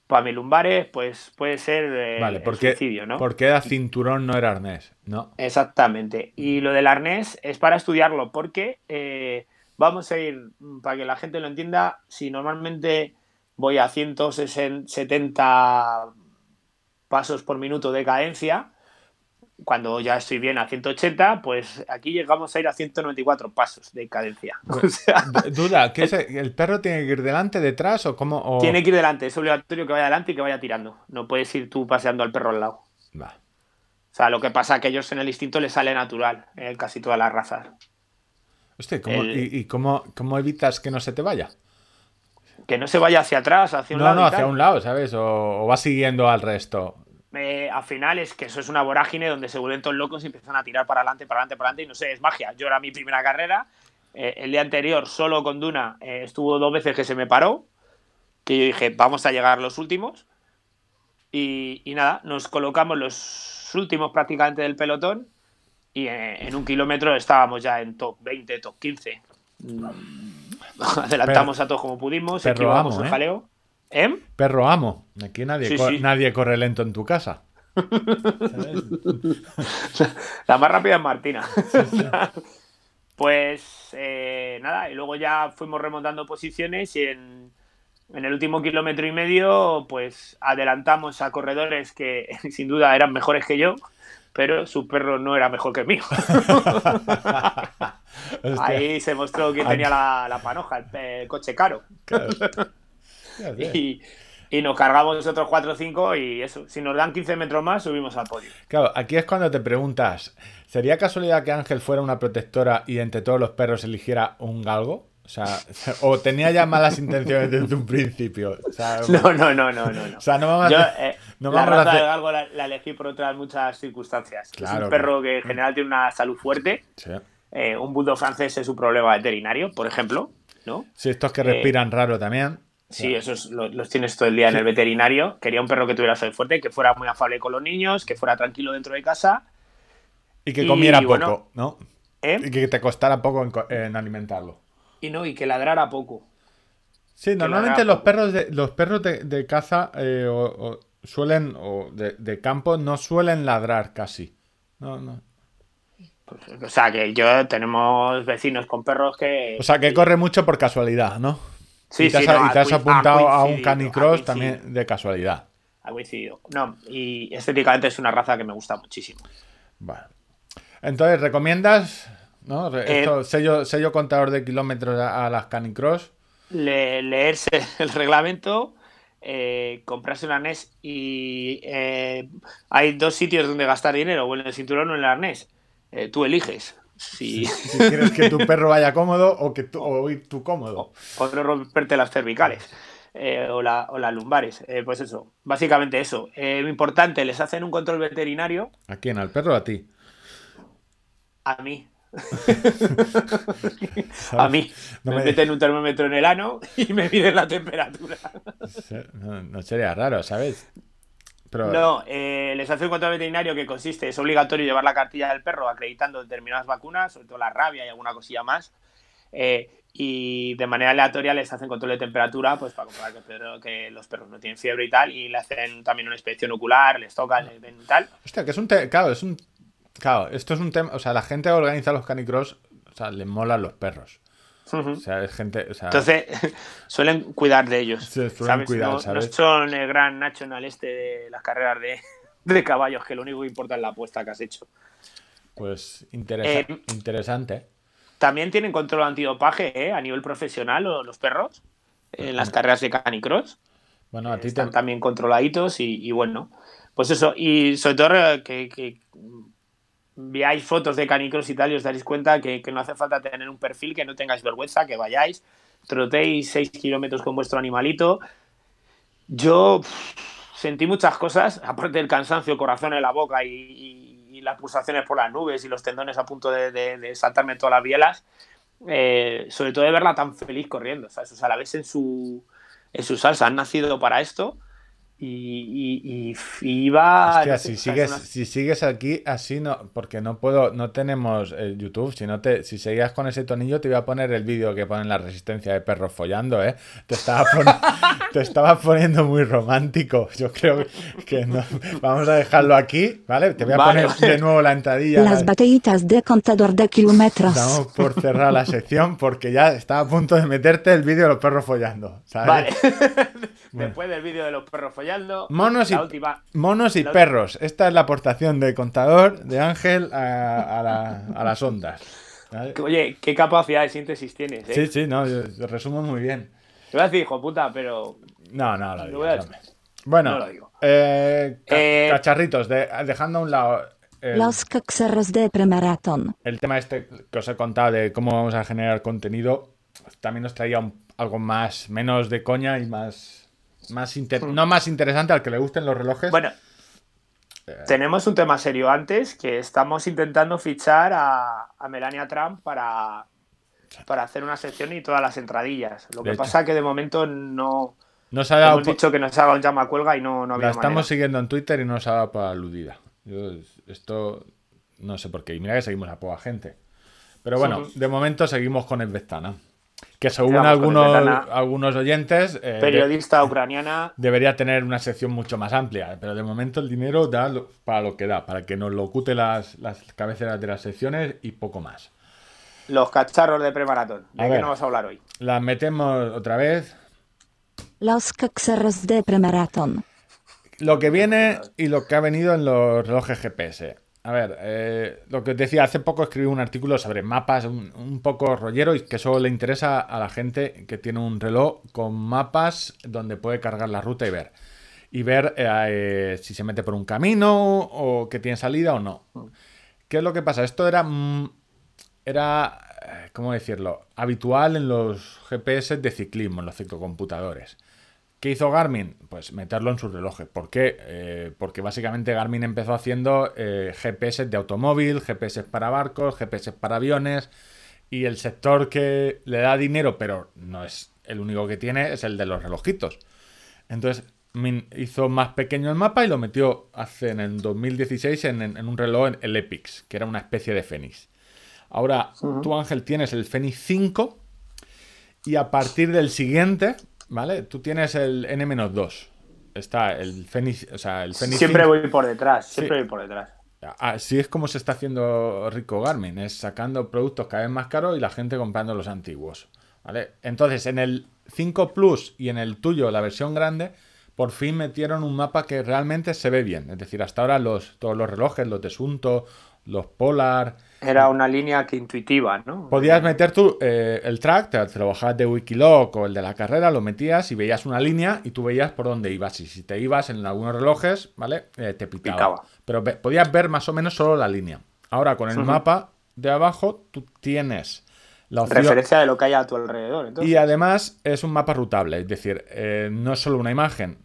para mis lumbares, pues puede ser eh, Vale, el porque, suicidio, ¿no? porque era cinturón, no era arnés. No. Exactamente. Y lo del arnés es para estudiarlo, porque eh, vamos a ir, para que la gente lo entienda, si normalmente voy a 170 pasos por minuto de cadencia, cuando ya estoy bien a 180, pues aquí llegamos a ir a 194 pasos de cadencia. O sea, D- Duda, ¿qué es el, el perro tiene que ir delante, detrás o cómo? o- tiene que ir delante, es obligatorio que vaya delante y que vaya tirando. No puedes ir tú paseando al perro al lado. Va. O sea, lo que pasa es que a ellos en el instinto les sale natural, en casi todas las razas. ¿cómo- El- ¿y, y cómo, cómo evitas que no se te vaya? Que no se vaya hacia atrás, hacia un No, lado. no, tal. hacia un lado, ¿sabes? O, o vas siguiendo al resto. Eh, al final es que eso es una vorágine donde se vuelven todos locos y empiezan a tirar para adelante, para adelante, para adelante y no sé, es magia. Yo era mi primera carrera, eh, el día anterior solo con Duna eh, estuvo dos veces que se me paró, que yo dije, vamos a llegar los últimos y, y nada, nos colocamos los últimos prácticamente del pelotón y eh, en un kilómetro estábamos ya en top 20, top 15. Mm, Adelantamos a todos como pudimos, perro esquivamos amo, el ¿eh? jaleo. ¿Eh? Perro amo. Aquí nadie, Sí, co- sí. nadie corre lento en tu casa. La más rápida es Martina. pues eh, nada, y luego ya fuimos remontando posiciones y en, en el último kilómetro y medio, pues adelantamos a corredores que sin duda eran mejores que yo, pero su perro no era mejor que el mío. Ahí se mostró quién tenía la, la panoja, el, el coche caro. claro. Y, y nos cargamos otros 4 o 5 y eso, si nos dan 15 metros más, subimos al podio. Claro, aquí es cuando te preguntas, ¿sería casualidad que Ángel fuera una protectora y entre todos los perros eligiera un galgo? O sea, o tenía ya malas intenciones desde un principio. O sea, No, no, no, no, no. no. o sea, no vamos a hacer- eh, no la vamos a raza hacer- de galgo la, la elegí por otras muchas circunstancias. es Claro, un perro que en general tiene una salud fuerte. Sí. Eh, un bulldog francés es un problema veterinario, por ejemplo, ¿no? Sí, estos que Eh, respiran raro también. Sí, esos lo- los, tienes todo el día en el veterinario. Quería un perro que tuviera salud fuerte, que fuera muy afable con los niños, que fuera tranquilo dentro de casa. Y que y, comiera poco, bueno, ¿no? Y que te costara poco en, co- en alimentarlo. Y no, y que ladrara poco. Sí, normalmente los perros de, los perros de, de caza eh, o, o suelen, o de, de campo, no suelen ladrar casi. No, no. Pues, o sea, que yo tenemos vecinos con perros que. O sea, que corre mucho por casualidad, ¿no? Sí, y te sí, has, no, y te ha has apuntado a un canicross también de casualidad. Ha coincidido. No, y estéticamente es una raza que me gusta muchísimo. Bueno. Entonces, ¿recomiendas ¿no? Eh, sello, sello contador de kilómetros a, a las canicross? Le- leerse el reglamento, eh, comprarse un arnés y eh, hay dos sitios donde gastar dinero, o en el cinturón o en el arnés. Tú eliges. Si, Si quieres que tu perro vaya cómodo o que tú, o ir tú cómodo. o no romperte las cervicales eh, o, la- o las lumbares. Eh, pues eso, básicamente eso. Eh, lo importante, les hacen un control veterinario ¿A quién? ¿Al perro o a ti? a mí. a mí. No me, me- meten un termómetro en el ano y me miden la temperatura. No, no sería raro, ¿sabes? Pero No, eh, les hace un control veterinario que consiste, es obligatorio llevar la cartilla del perro acreditando determinadas vacunas, sobre todo la rabia y alguna cosilla más. eh, y de manera aleatoria les hacen control de temperatura, pues para comprobar que, el perro- que los perros no tienen fiebre y tal, y le hacen también una inspección ocular, les tocan, les ven y tal. Hostia, que es un. Claro, es un. Claro, esto es un tema. O sea, la gente que organiza los canicross, o sea, le molan los perros. O sea, es gente. O sea, Entonces, suelen cuidar de ellos. Sí, suelen ¿sabes? cuidar, no, ¿sabes? no son el gran national este de las carreras de, de caballos, que lo único que importa es la apuesta que has hecho. pues interesa- Eh, interesante. También tienen control antidopaje ¿eh? a nivel profesional o- los perros en las carreras de canicross. Bueno, a ti te. Están también controladitos y, y bueno, pues eso. Y sobre todo eh, que, que veáis fotos de canicross y tal y os daréis cuenta que, que no hace falta tener un perfil, que no tengáis vergüenza, que vayáis, trotéis 6 kilómetros con vuestro animalito. Yo pff, sentí muchas cosas, aparte del cansancio, corazón en la boca y, y- y las pulsaciones por las nubes y los tendones a punto de, de- de saltarme todas las bielas. eh, sobre todo de verla tan feliz corriendo, ¿sabes? O sea, la ves en su, en su salsa, han nacido para esto y, y- y-. Hostia, no sé, si sigues, una- si sigues aquí así, no, porque no puedo, no tenemos eh, YouTube. Si no te, si seguías con ese tonillo, te iba a poner el vídeo que ponen la resistencia de perros follando, ¿eh? Te estaba, pon- te estaba poniendo muy romántico. Yo creo que no. Vamos a dejarlo aquí, ¿vale? Te voy a Vale, poner vale. de nuevo la entradilla. Las batallitas de contador de kilómetros. Estamos por cerrar la sección porque ya estaba a punto de meterte el vídeo de los perros follando, ¿sabes? Vale. Después del vídeo de los perros follando, Monos y, la última... monos y la- perros. Esta es la aportación de contador de Ángel a, a la- a las ondas. ¿vale? Oye, qué capacidad de síntesis tienes, ¿eh? Sí, sí, no, yo, yo resumo muy bien. Te voy a decir, hijo puta, pero... No, no, lo voy a-. Bueno, no lo digo. eh, ca- Eh, cacharritos, de- dejando a un lado el, Los caxeros de premaratón. el tema este que os he contado de cómo vamos a generar contenido, también nos traía un- algo más, menos de coña y más, más inter- no más interesante al que le gusten los relojes. Bueno, tenemos un tema serio antes, que estamos intentando fichar a, a Melania Trump para, para hacer una sección y todas las entradillas. Lo De que hecho. pasa que de momento no... nos ha dado Hemos dicho que nos haga un llama cuelga y no, no La había estamos manera. siguiendo en Twitter y no nos ha dado para aludida. Yo, esto no sé por qué. Y mira que seguimos a poca gente. Pero bueno, de momento seguimos con Esvestana. Que según algunos, algunos oyentes, eh, de- Periodista ucraniana. debería tener una sección mucho más amplia. Pero de momento el dinero da lo- para lo que da, para que nos locute las, las cabeceras de las secciones y poco más. Los cacharros de premaratón. A ¿De qué ver. nos vas a hablar hoy? Las metemos otra vez. Los caxeros de premaratón. Lo que viene y lo que ha venido en los relojes GPS. A ver, eh, lo que os decía, hace poco escribí un artículo sobre mapas, un, un poco rollero, y que solo le interesa a la gente que tiene un reloj con mapas donde puede cargar la ruta y ver. Y ver eh, eh, si se mete por un camino o que tiene salida o no. ¿Qué es lo que pasa? Esto era, mm, era eh, ¿cómo decirlo? Habitual en los GPS de ciclismo, en los ciclocomputadores. ¿Qué hizo Garmin? Pues meterlo en sus relojes. ¿Por qué? Eh, porque básicamente Garmin empezó haciendo eh, GPS de automóvil, GPS para barcos, GPS para aviones. Y el sector que le da dinero, pero no es el único que tiene, es el de los relojitos. Entonces min- hizo más pequeño el mapa y lo metió hace en el 2016 en, en- en un reloj, en el Epix, que era una especie de Fenix. Ahora, tú Ángel tienes el Fenix 5 Y a partir del siguiente, ¿vale? Tú tienes el N-2. Está el Fenix, o sea, el Fenix Siempre 5. voy por detrás, siempre Sí. voy por detrás. Así es como se está haciendo rico Garmin, es sacando productos cada vez más caros y la gente comprando los antiguos. ¿vale? Entonces, en el 5 Plus y en el tuyo, la versión grande, por fin metieron un mapa que realmente se ve bien. Es decir, hasta ahora los, todos los relojes, los Desunto, los Polar, Era una línea que intuitiva, ¿no? Podías meter tú eh, el track, te, te lo bajabas de Wikiloc o el de la carrera, lo metías y veías una línea y tú veías por dónde ibas. Y si te ibas en algunos relojes, ¿vale? Eh, te pitaba. Picaba. Pero ve- podías ver más o menos solo la línea. Ahora con el mapa de abajo, tú tienes la opción. Referencia de lo que hay a tu alrededor. Entonces, Y además es un mapa rutable, es decir, eh, no es solo una imagen.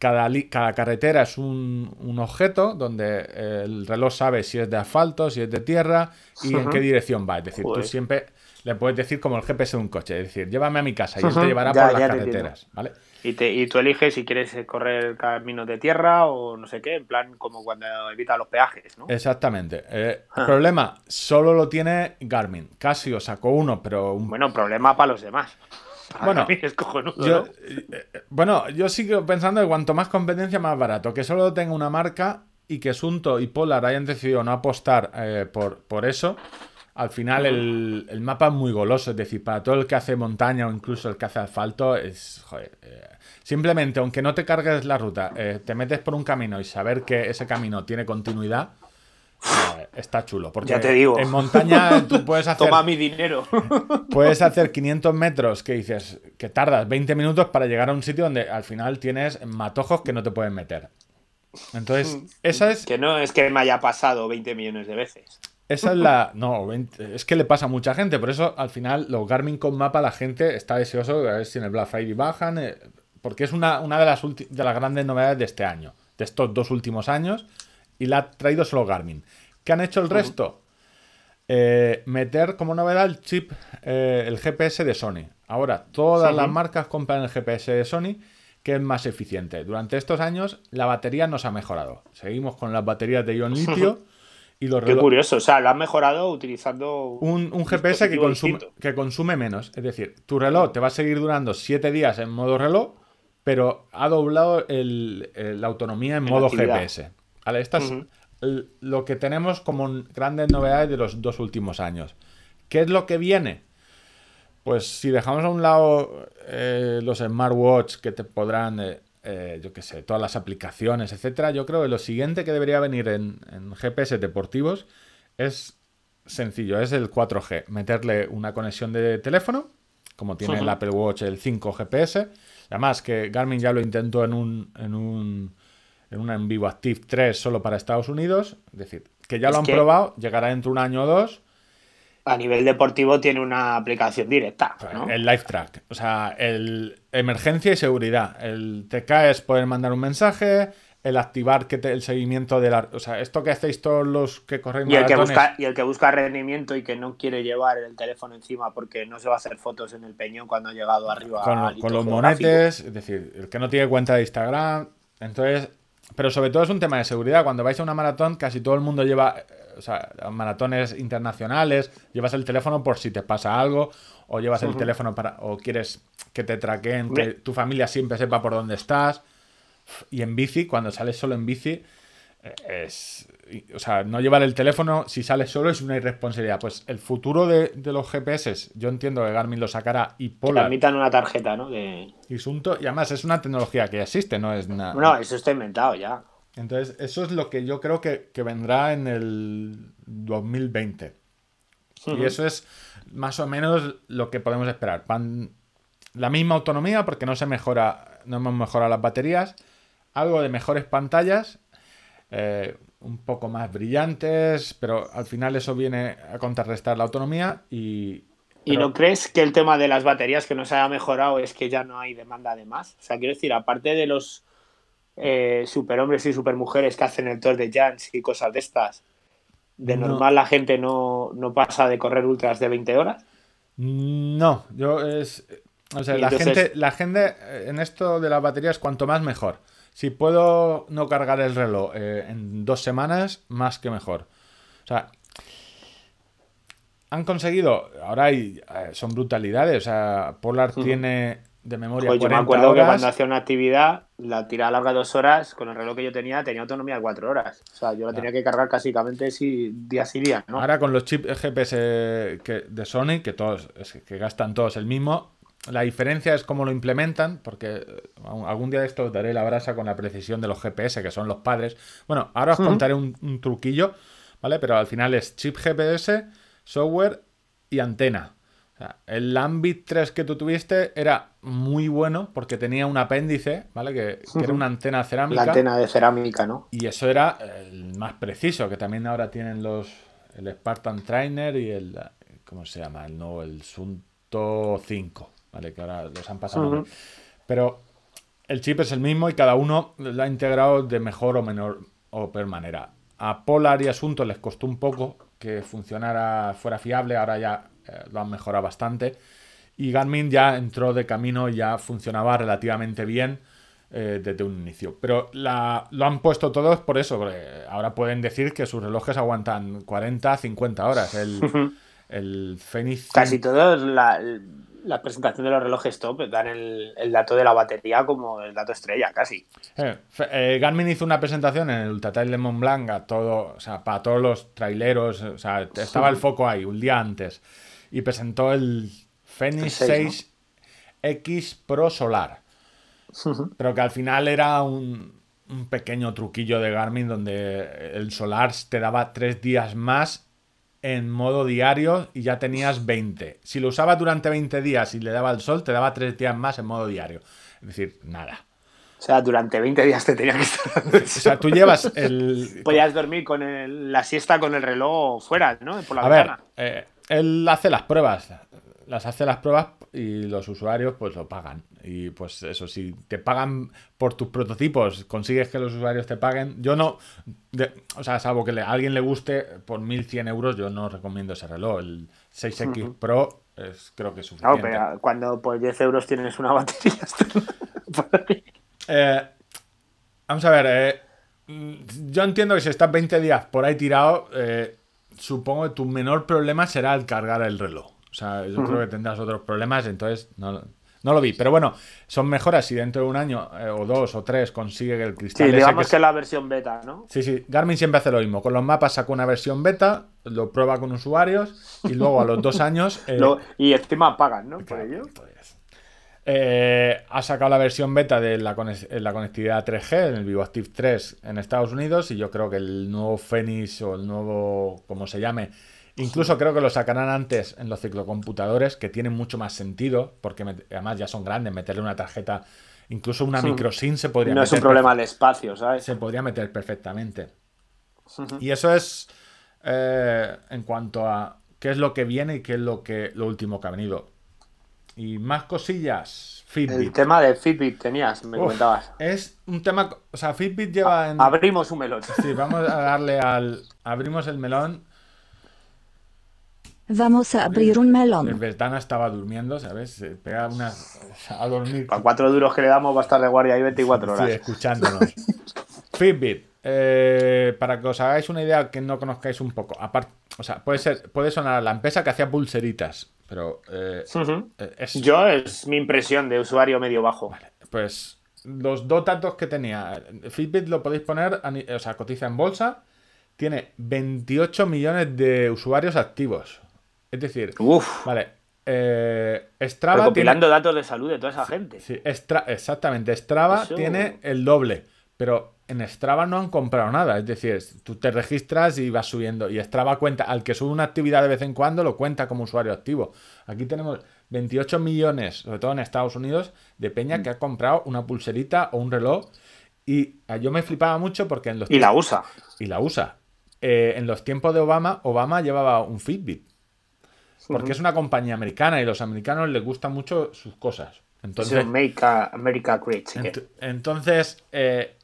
Cada, cada carretera es un, un objeto donde eh, el reloj sabe si es de asfalto, si es de tierra y en qué dirección va. Es decir, Joder. tú siempre le puedes decir como el GPS de un coche, es decir, llévame a mi casa y él te llevará ya- por las carreteras, ¿vale? y, te, y tú eliges si quieres correr caminos de tierra o no sé qué, en plan como cuando evitas los peajes, ¿no? Exactamente. Eh, Ah. Problema, solo lo tiene Garmin. Casio sacó uno, pero un Bueno, problema para los demás. Bueno, mí es cojonudo, Yo, ¿no? eh, eh, bueno, yo sigo pensando que cuanto más competencia, más barato. Que solo tenga una marca y que Sunto y Polar hayan decidido no apostar eh, por, por eso. Al final el, el mapa es muy goloso. Es decir, para todo el que hace montaña o incluso el que hace asfalto, es. joder, eh, simplemente, aunque no te cargues la ruta, eh, te metes por un camino y saber que ese camino tiene continuidad. Está chulo. Porque Ya te digo. en montaña tú puedes hacer Toma mi dinero. Puedes hacer 500 metros que dices que tardas 20 minutos para llegar a un sitio donde al final tienes matojos que no te pueden meter. Entonces, esa es, que no es que me haya pasado 20 millones de veces. esa es la. No, 20 es que le pasa a mucha gente. Por eso, al final, los Garmin con mapa, la gente está deseoso de ver si en el Black Friday bajan. eh, porque es una, una de, las ulti- de las grandes novedades de este año, de estos dos últimos años. Y la ha traído solo Garmin. ¿Qué han hecho el resto? Eh, meter como novedad el chip, eh, el GPS de Sony. Ahora, todas Sí. las marcas compran el GPS de Sony, que es más eficiente. Durante estos años, la batería nos ha mejorado. Seguimos con las baterías de ion litio y los Qué curioso. O sea, lo han mejorado utilizando un, un GPS que consume, que consume menos. Es decir, tu reloj te va a seguir durando 7 días en modo reloj, pero ha doblado el- el- la autonomía en En modo actividad. GPS. Vale, esta es lo que tenemos como grandes novedades de los dos últimos años. ¿Qué es lo que viene? Pues si dejamos a un lado eh, los smartwatch que te podrán, eh, eh, yo qué sé, todas las aplicaciones, etcétera, yo creo que lo siguiente que debería venir en, en GPS deportivos es sencillo, es el 4G. Meterle una conexión de teléfono, como tiene el. Apple Watch el 5 GPS. Además que Garmin ya lo intentó en un, en un en una en vivo Active 3 solo para Estados Unidos. Es decir, que ya Es lo han probado, llegará dentro de un año o dos. A nivel deportivo tiene una aplicación directa, ¿no? El live track, o sea, el emergencia y seguridad. El TK es poder mandar un mensaje, el activar que te- el seguimiento de la. O sea, esto que hacéis todos los que corren Y el, que busca, y el que busca rendimiento y que no quiere llevar el teléfono encima porque no se va a hacer fotos en el peñón cuando ha llegado arriba. con, con los monetes, es decir, el que no tiene cuenta de Instagram. Entonces, pero sobre todo es un tema de seguridad. Cuando vais a una maratón, casi todo el mundo lleva, eh, o sea, maratones internacionales, llevas el teléfono por si te pasa algo, o llevas el teléfono para, o quieres que te traqueen, que tu familia siempre sepa por dónde estás. Y en bici, cuando sales solo en bici, eh, es. O sea, no llevar el teléfono si sales solo es una irresponsabilidad. Pues el futuro de, de los GPS, yo entiendo que Garmin lo sacará y Polar admitan una tarjeta, ¿no? De... y y además es una tecnología que ya existe, no es nada. No, eso está inventado ya. Entonces, eso es lo que yo creo que, que vendrá en el 2020. Y eso es más o menos lo que podemos esperar. Pan- la misma autonomía, porque no se mejora, no hemos mejorado las baterías. Algo de mejores pantallas, eh, un poco más brillantes, pero al final eso viene a contrarrestar la autonomía y. ¿Y no crees que el tema de las baterías que no se haya mejorado es que ya no hay demanda de más? O sea, quiero decir, aparte de los eh, superhombres y supermujeres que hacen el Tour de Jans y cosas de estas, de No. normal la gente no, no pasa de correr ultras de 20 horas. No, yo es. O sea, la gente, la gente en esto de las baterías, cuanto más mejor. Si puedo no cargar el reloj eh, en dos semanas, más que mejor. O sea, han conseguido, ahora hay, eh, son brutalidades, o sea, Polar tiene de memoria Pues yo me 40 acuerdo que cuando hacía una actividad, la tirada larga dos horas, con el reloj que yo tenía, tenía autonomía de cuatro horas. O sea, yo la tenía que cargar básicamente sí, días y días, ¿no? Ahora con los chips GPS que- de Sony, que todos que gastan todos el mismo, la diferencia es cómo lo implementan, porque eh, algún día de esto os daré la brasa con la precisión de los GPS, que son los padres. Bueno, ahora os contaré un, un truquillo, ¿vale? Pero al final es chip GPS, software y antena. O sea, el Ambit 3 que tú tuviste era muy bueno porque tenía un apéndice, ¿vale? Que, que era una antena cerámica. La antena de cerámica, ¿no? Y eso era el más preciso, que también ahora tienen los el Spartan Trainer y el ¿cómo se llama? El nuevo el Sunto 5, ¿vale? Que ahora los han pasado. Nombre. Pero el chip es el mismo y cada uno lo ha integrado de mejor o menor o peor manera. A Polar y Asunto les costó un poco que funcionara, fuera fiable, ahora ya eh, lo han mejorado bastante. Y Garmin ya entró de camino, ya funcionaba relativamente bien eh, desde un inicio. Pero la- lo han puesto todos por eso, porque ahora pueden decir que sus relojes aguantan 40, 50 horas. El, el Fenix Casi todos la, la presentación de los relojes top dan el, el dato de la batería como el dato estrella, casi. Eh, eh, Garmin hizo una presentación en el Ultra Trail de Mont Blanc a todo, o sea, para todos los traileros, o sea, estaba el foco ahí un día antes y presentó el Fenix El seis, 6X Pro Solar, pero que al final era un, un pequeño truquillo de Garmin donde el Solar te daba tres días más en modo diario y ya tenías 20. Si lo usabas durante 20 días y le daba el sol, te daba tres días más en modo diario. Es decir, nada. O sea, durante 20 días te tenía que estar dando O sea, tú llevas el. Podías dormir con el- la siesta con el reloj fuera, ¿no? Por la A ver, ventana. eh, él hace las pruebas. Las hace las pruebas y los usuarios pues lo pagan. Y pues eso, si te pagan por tus prototipos, consigues que los usuarios te paguen. Yo no. de- o sea, salvo que le- a alguien le guste por 1100 euros, yo no recomiendo ese reloj. El 6X Pro es, creo que es Claro, suficiente. pero cuando por 10 euros tienes una batería. Eh, vamos a ver, eh, yo entiendo que si estás 20 días por ahí tirado, eh, supongo que tu menor problema será el cargar el reloj. O sea, yo creo que tendrás otros problemas, entonces no, no lo vi. Pero bueno, son mejoras si dentro de un año eh, o dos o tres consigue que el cristal Sí, digamos que que es la versión beta, ¿no? Sí, sí, Garmin siempre hace lo mismo. Con los mapas saca una versión beta, lo prueba con usuarios y luego a los dos años... eh, Lo- y encima pagan, ¿no? Por Claro, ello. entonces, eh, ha sacado la versión beta de la, la conectividad 3G en el VivoActive 3 en Estados Unidos y yo creo que el nuevo Fenix o el nuevo, como se llame, incluso creo que lo sacarán antes en los ciclocomputadores que tienen mucho más sentido porque además ya son grandes, meterle una tarjeta, incluso una microSIM se podría No es un meter problema el espacio, ¿sabes? se podría meter perfectamente. Y eso es eh, en cuanto a qué es lo que viene y qué es lo que lo último que ha venido. Y más cosillas. El Fitbit. tema de Fitbit tenías, me Uf, comentabas. Es un tema. O sea, Fitbit lleva en. Abrimos un melón. Sí, vamos a darle al. Abrimos el melón. Vamos a abrir un El melón. Vestana estaba durmiendo, ¿sabes? Se pega una. A dormir. Para cuatro duros que le damos va a estar de guardia ahí 24 horas. Sí, escuchándonos. Fitbit. eh, para que os hagáis una idea que no conozcáis un poco. Aparte, o sea, puede ser, puede sonar la empresa que hacía pulseritas, pero eh, eh, es, Yo es mi impresión de usuario medio bajo. pues los dos datos que tenía. Fitbit lo podéis poner, a o sea, cotiza en bolsa. Tiene 28 millones de usuarios activos. Es decir, Uf, vale. Eh, Strava recopilando datos de salud de toda esa gente. Sí, Stra- exactamente. Strava Eso- tiene el doble, pero en Strava no han comprado nada. Es decir, tú te registras y vas subiendo. Y Strava cuenta, al que sube una actividad de vez en cuando, lo cuenta como usuario activo. Aquí tenemos 28 millones, sobre todo en Estados Unidos, de peña que ha comprado una pulserita o un reloj. Y eh, yo me flipaba mucho porque en los Y la usa. y la usa. Eh, en los tiempos de Obama, Obama llevaba un Fitbit. Porque es una compañía americana y los americanos les gustan mucho sus cosas. Entonces, Make America Great. Ent- entonces, eh,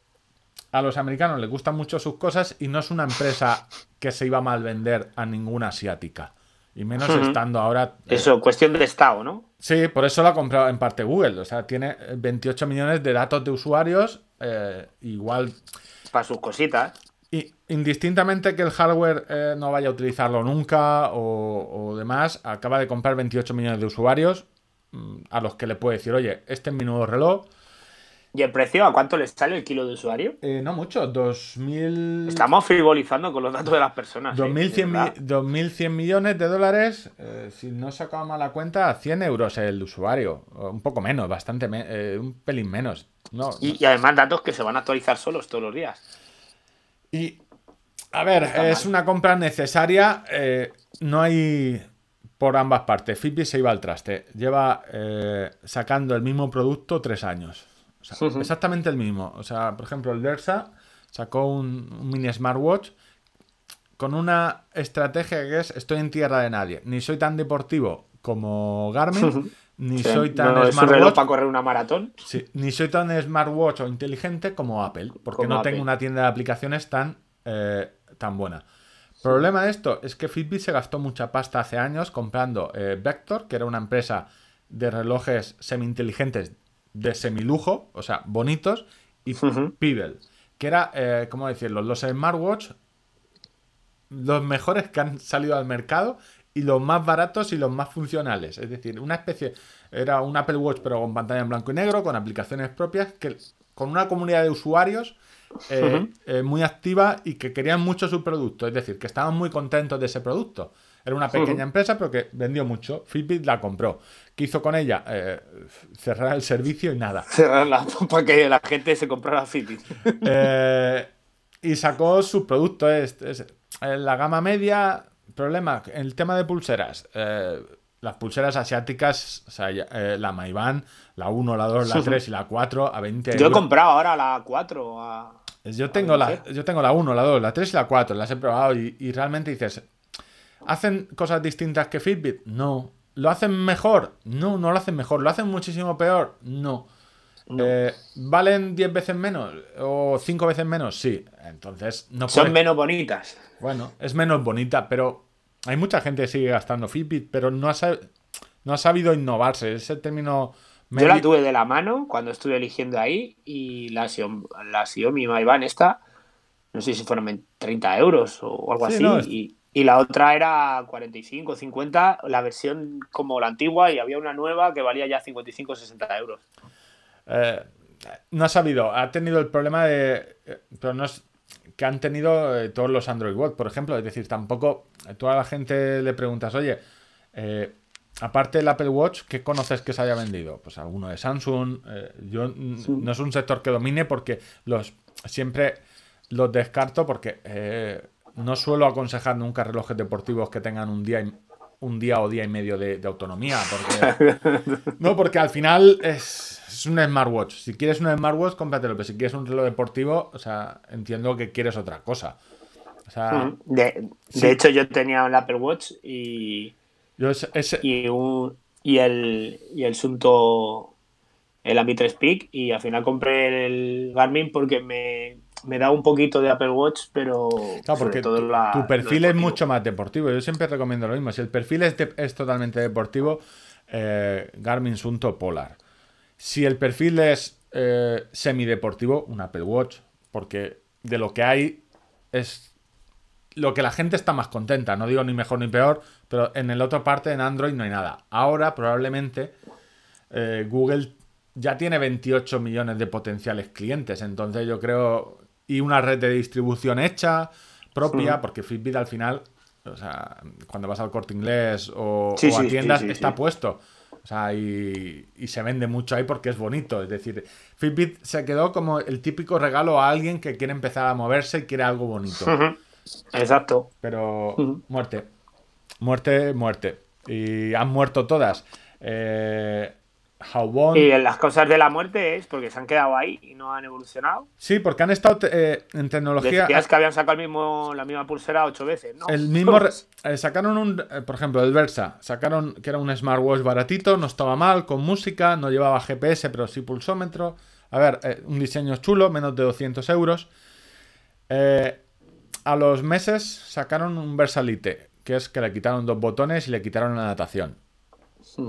a los americanos les gustan mucho sus cosas y no es una empresa que se iba a mal vender a ninguna asiática. Y menos estando ahora. eh, Eso, cuestión de estado, ¿no? Sí, por eso lo ha comprado en parte Google. O sea, tiene eh, 28 millones de datos de usuarios. eh, igual. Para sus cositas. Indistintamente que el hardware eh, no vaya a utilizarlo nunca o, o demás, acaba de comprar 28 millones de usuarios mm, a los que le puede decir, oye, este es mi nuevo reloj. ¿Y el precio? ¿A cuánto le sale el kilo de usuario? Eh, no mucho, 2000... Estamos frivolizando con los datos de las personas. ¿eh? 2100, De verdad. mi- 2.100 millones de dólares, eh, si no sacaba mal la cuenta, 100 euros el usuario. Un poco menos, bastante, me- un pelín menos. No, Y, y además datos que se van a actualizar solos todos los días. Y, a ver, está es mal. una compra necesaria. eh, no hay por ambas partes. Fitbit se iba al traste. Lleva eh, sacando el mismo producto tres años. O sea. Exactamente el mismo. O sea, por ejemplo, el Versa sacó un, un mini smartwatch con una estrategia que es estoy en tierra de nadie. Ni soy tan deportivo como Garmin, ni Sí, soy tan no, es un reloj smartwatch. para correr una maratón. Sí, ni soy tan smartwatch o inteligente como Apple, porque Como no Apple. tengo una tienda de aplicaciones tan, eh, tan buena. Problema de esto es que Fitbit se gastó mucha pasta hace años comprando eh, Vector, que era una empresa de relojes semi-inteligentes de semilujo, o sea, bonitos, y. Pebble, que era, eh, ¿cómo decirlo? Los smartwatch, los mejores que han salido al mercado y los más baratos y los más funcionales. Es decir, una especie, era un Apple Watch pero con pantalla en blanco y negro, con aplicaciones propias, que con una comunidad de usuarios eh, eh, muy activa y que querían mucho su producto. Es decir, que estaban muy contentos de ese producto. Era una pequeña empresa, pero que vendió mucho. Fitbit la compró. ¿Qué hizo con ella? Eh, cerrar el servicio y nada. Cerrarla para que la gente se comprara Fitbit. Eh, y sacó su producto. Es, la gama media, problema, el tema de pulseras. eh, las pulseras asiáticas, o sea, la Maiban, la 1, la 2, la 3 y la 4 a 20 Yo he euros. comprado ahora la 4 a... Yo tengo, la, yo tengo la 1, la 2, la 3 y la 4, las he probado y, y realmente dices, ¿hacen cosas distintas que Fitbit? No. ¿Lo hacen mejor? No, no lo hacen mejor. ¿Lo hacen muchísimo peor? No. No. Eh, ¿Valen 10 veces menos? ¿O 5 veces menos? Sí. Entonces, no Son menos bonitas. Bueno, es menos bonita, pero hay mucha gente que sigue gastando Fitbit, pero no ha, sab- no ha sabido innovarse. Ese término... Yo la tuve de la mano cuando estuve eligiendo ahí y la, Xiaomi- la Xiaomi Maiban esta, no sé si fueron 30 euros o algo Sí, así. no, es- y, y la otra era 45, 50, la versión como la antigua y había una nueva que valía ya 55, 60 euros. Eh, no ha sabido, ha tenido el problema de. eh, Pero no es. Que han tenido eh, todos los Android Watch, por ejemplo. Es decir, tampoco. A toda la gente le preguntas, oye, eh, aparte del Apple Watch, ¿qué conoces que se haya vendido? Pues alguno de Samsung. eh, yo mm, no es un sector que domine porque los siempre los descarto porque eh, no suelo aconsejar nunca relojes deportivos que tengan un día y- un día o día y medio de, de autonomía. Porque, no, porque al final es, es un smartwatch. Si quieres un smartwatch, cómpratelo. Pero si quieres un reloj deportivo, o sea, entiendo que quieres otra cosa. O sea, Mm, De, de Sí. hecho, yo tenía el Apple Watch y, yo es- ese- y, un, y, el, y el Sunto, el Ami 3 Peak, y al final compré el Garmin porque me, me da un poquito de Apple Watch, pero Claro, sobre porque todo tu, la- tu lo perfil es mucho más deportivo. Yo siempre recomiendo lo mismo. Si el perfil es, de- es totalmente deportivo, eh, Garmin Sunto Polar. Si el perfil es eh, semideportivo, un Apple Watch. Porque de lo que hay es lo que la gente está más contenta. No digo ni mejor ni peor, pero en el otro parte, en Android, no hay nada. Ahora, probablemente, eh, Google ya tiene 28 millones de potenciales clientes. Entonces, yo creo. Y una red de distribución hecha, propia, porque Fitbit al final, o sea, cuando vas al corte inglés o, Sí, o a sí, tiendas, está puesto. O sea, y, y se vende mucho ahí porque es bonito. Es decir, Fitbit se quedó como el típico regalo a alguien que quiere empezar a moverse y quiere algo bonito. Exacto. Pero muerte. Muerte, muerte. Y han muerto todas. Eh, Y en las cosas de la muerte es porque se han quedado ahí y no han evolucionado. Sí, porque han estado eh, en tecnología. Decías que habían sacado el mismo, la misma pulsera ocho veces, ¿no? El mismo. eh, sacaron un. eh, por ejemplo, el Versa. Sacaron que era un smartwatch baratito, no estaba mal, con música, no llevaba GPS, pero sí pulsómetro. A ver, un diseño chulo, menos de 200 euros. Eh, a los meses sacaron un Versalite, que es que le quitaron dos botones y le quitaron la natación.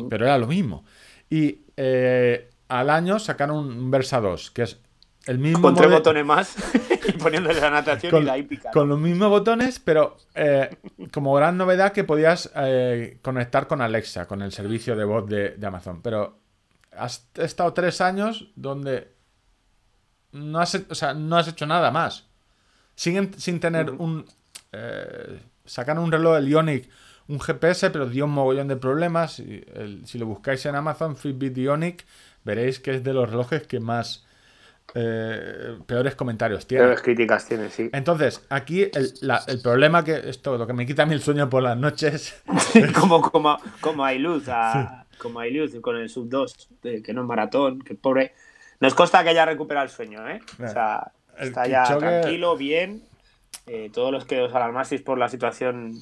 Pero era lo mismo. Y eh, al año sacaron un Versa 2, que es el mismo Con tres botones más y poniéndole la natación con, y la hípica. ¿no? con los mismos botones, pero eh, como gran novedad que podías eh, conectar con Alexa, con el servicio de voz de, de Amazon. Pero has estado tres años donde no has, he- o sea, no has hecho nada más. Siguen sin tener un... Eh, sacaron un reloj, el Ionic, un GPS, pero dio un mogollón de problemas. Y el- si lo buscáis en Amazon, Fitbit Ionic, veréis que es de los relojes que más... eh, peores comentarios tiene. Peores críticas tiene, sí. Entonces, aquí el, la- el problema que esto, lo que me quita a mí el sueño por las noches, como, como, como hay luz, a- como hay luz con el sub 2, de- que no es maratón, que pobre. Nos consta que haya recuperado el sueño, ¿eh? O sea, El está ya tranquilo, bien. Eh, todos los que os alarmasteis por la situación,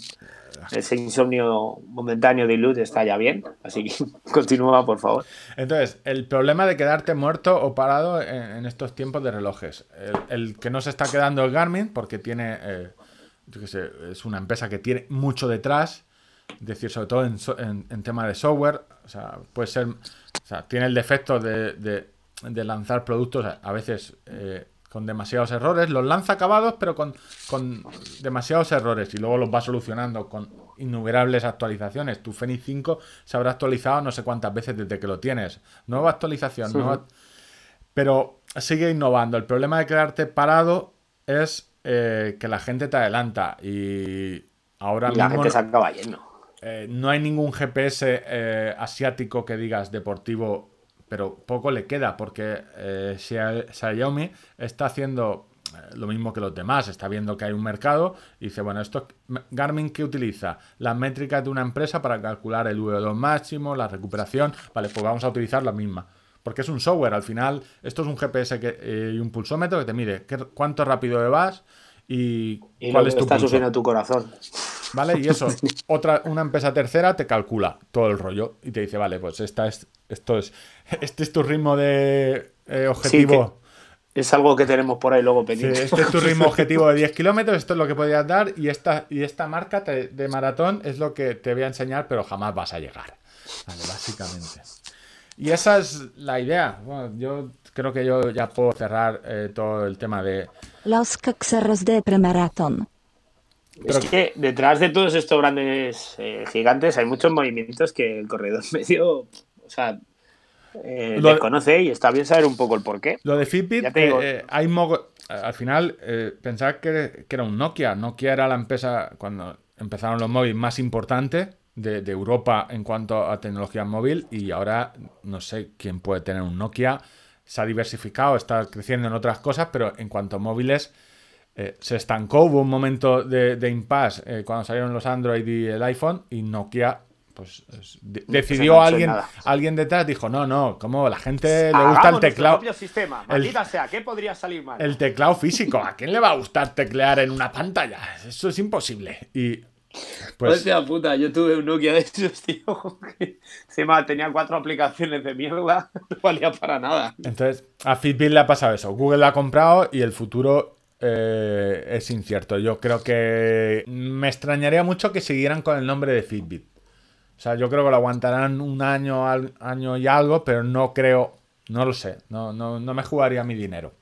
ese insomnio momentáneo de luz está ya bien. Así que continúa, por favor. entonces, el problema de quedarte muerto o parado en, en estos tiempos de relojes. El, el que no se está quedando el Garmin, porque tiene, eh, yo qué sé, es una empresa que tiene mucho detrás, es decir, sobre todo en, en- en tema de software, o sea, puede ser, o sea, tiene el defecto de, de- de lanzar productos a, a veces eh, con demasiados errores, los lanza acabados, pero con, con demasiados errores y luego los va solucionando con innumerables actualizaciones. Tu Fenix 5 se habrá actualizado no sé cuántas veces desde que lo tienes. Nueva actualización, nueva... Pero sigue innovando. El problema de quedarte parado es eh, que la gente te adelanta y ahora Y la mismo gente se acaba yendo. eh, no hay ningún GPS eh, asiático que digas deportivo, pero poco le queda porque eh, Xia- Xiaomi está haciendo eh, lo mismo que los demás, está viendo que hay un mercado y dice, bueno, esto Garmin que utiliza las métricas de una empresa para calcular el VO2 máximo, la recuperación, vale, pues vamos a utilizar la misma. Porque es un software, al final esto es un GPS que, eh, y un pulsómetro que te mide qué- cuánto rápido vas y, Y cuál lo es tu está pulso. sufriendo tu corazón. ¿Vale? Y eso, otra, una empresa tercera te calcula todo el rollo y te dice, vale, pues esta es, esto es, este es tu ritmo de eh, objetivo. Es algo que tenemos por ahí luego Sí, pendiente. este es tu ritmo objetivo de 10 kilómetros, esto es lo que podrías dar y esta, y esta marca te- de maratón es lo que te voy a enseñar, pero jamás vas a llegar. Vale, básicamente. Y esa es la idea. Bueno, yo creo que yo ya puedo cerrar eh, todo el tema de... Los Caxeros de Es que detrás de todos estos grandes eh, gigantes hay muchos movimientos que el corredor medio, o sea, eh, Lo de- desconoce y está bien saber un poco el porqué. Lo de Fitbit, eh, hay mogo- al final pensar que, que era un Nokia. Nokia era la empresa cuando empezaron los móviles más importante de, de Europa en cuanto a tecnología móvil y ahora no sé quién puede tener un Nokia. Se ha diversificado, está creciendo en otras cosas, pero en cuanto a móviles eh, se estancó. Hubo un momento de, de impasse eh, cuando salieron los Android y el iPhone y Nokia pues es- de- decidió alguien, nada. alguien detrás dijo no no como la gente le gusta el teclado propio sistema, el- sea, ¿qué podría salir mal? el teclado físico. ¿A quién le va a gustar teclear en una pantalla? Eso es imposible. Y pues Hostia puta, yo tuve un Nokia de esos, tío. que Encima tenía cuatro aplicaciones de mierda, no valía para nada. entonces a Fitbit le ha pasado eso. Google la ha comprado y el futuro eh, es incierto. Yo creo que me extrañaría mucho que siguieran con el nombre de Fitbit. O sea, yo creo que lo aguantarán un año, al- año y algo, pero no creo, no lo sé. No, no, no me jugaría mi dinero.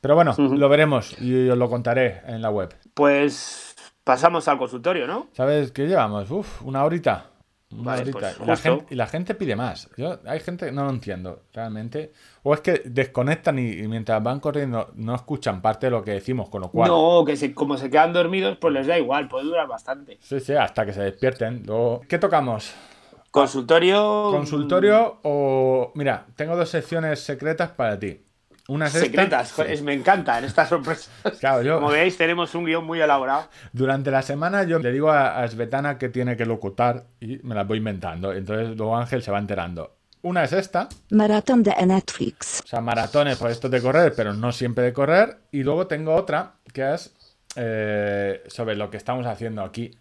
Pero bueno, lo veremos y os lo contaré en la web. Pues pasamos al consultorio, ¿no? ¿Sabes qué llevamos? Uf, una horita. Vale, pues y, la gente, y la gente pide más. Yo, hay gente que no lo entiendo, realmente. O es que desconectan y, y mientras van corriendo no escuchan parte de lo que decimos, con lo cual. No, que se- como se quedan dormidos, pues les da igual, puede durar bastante. Sí, sí, hasta que se despierten. Luego, ¿Qué tocamos? Consultorio. ¿Consultorio o.? Mira, tengo dos secciones secretas para ti. Es. Secretas, Sí. joder, me encantan estas sorpresas. Claro, yo. Como veis, tenemos un guion muy elaborado. Durante la semana yo le digo a, a Svetana que tiene que locutar y me las voy inventando. Entonces luego Ángel se va enterando. Una es esta, Maratón de Netflix. O sea, maratones por esto de correr, pero no siempre de correr. Y luego tengo otra que es eh, sobre lo que estamos haciendo aquí,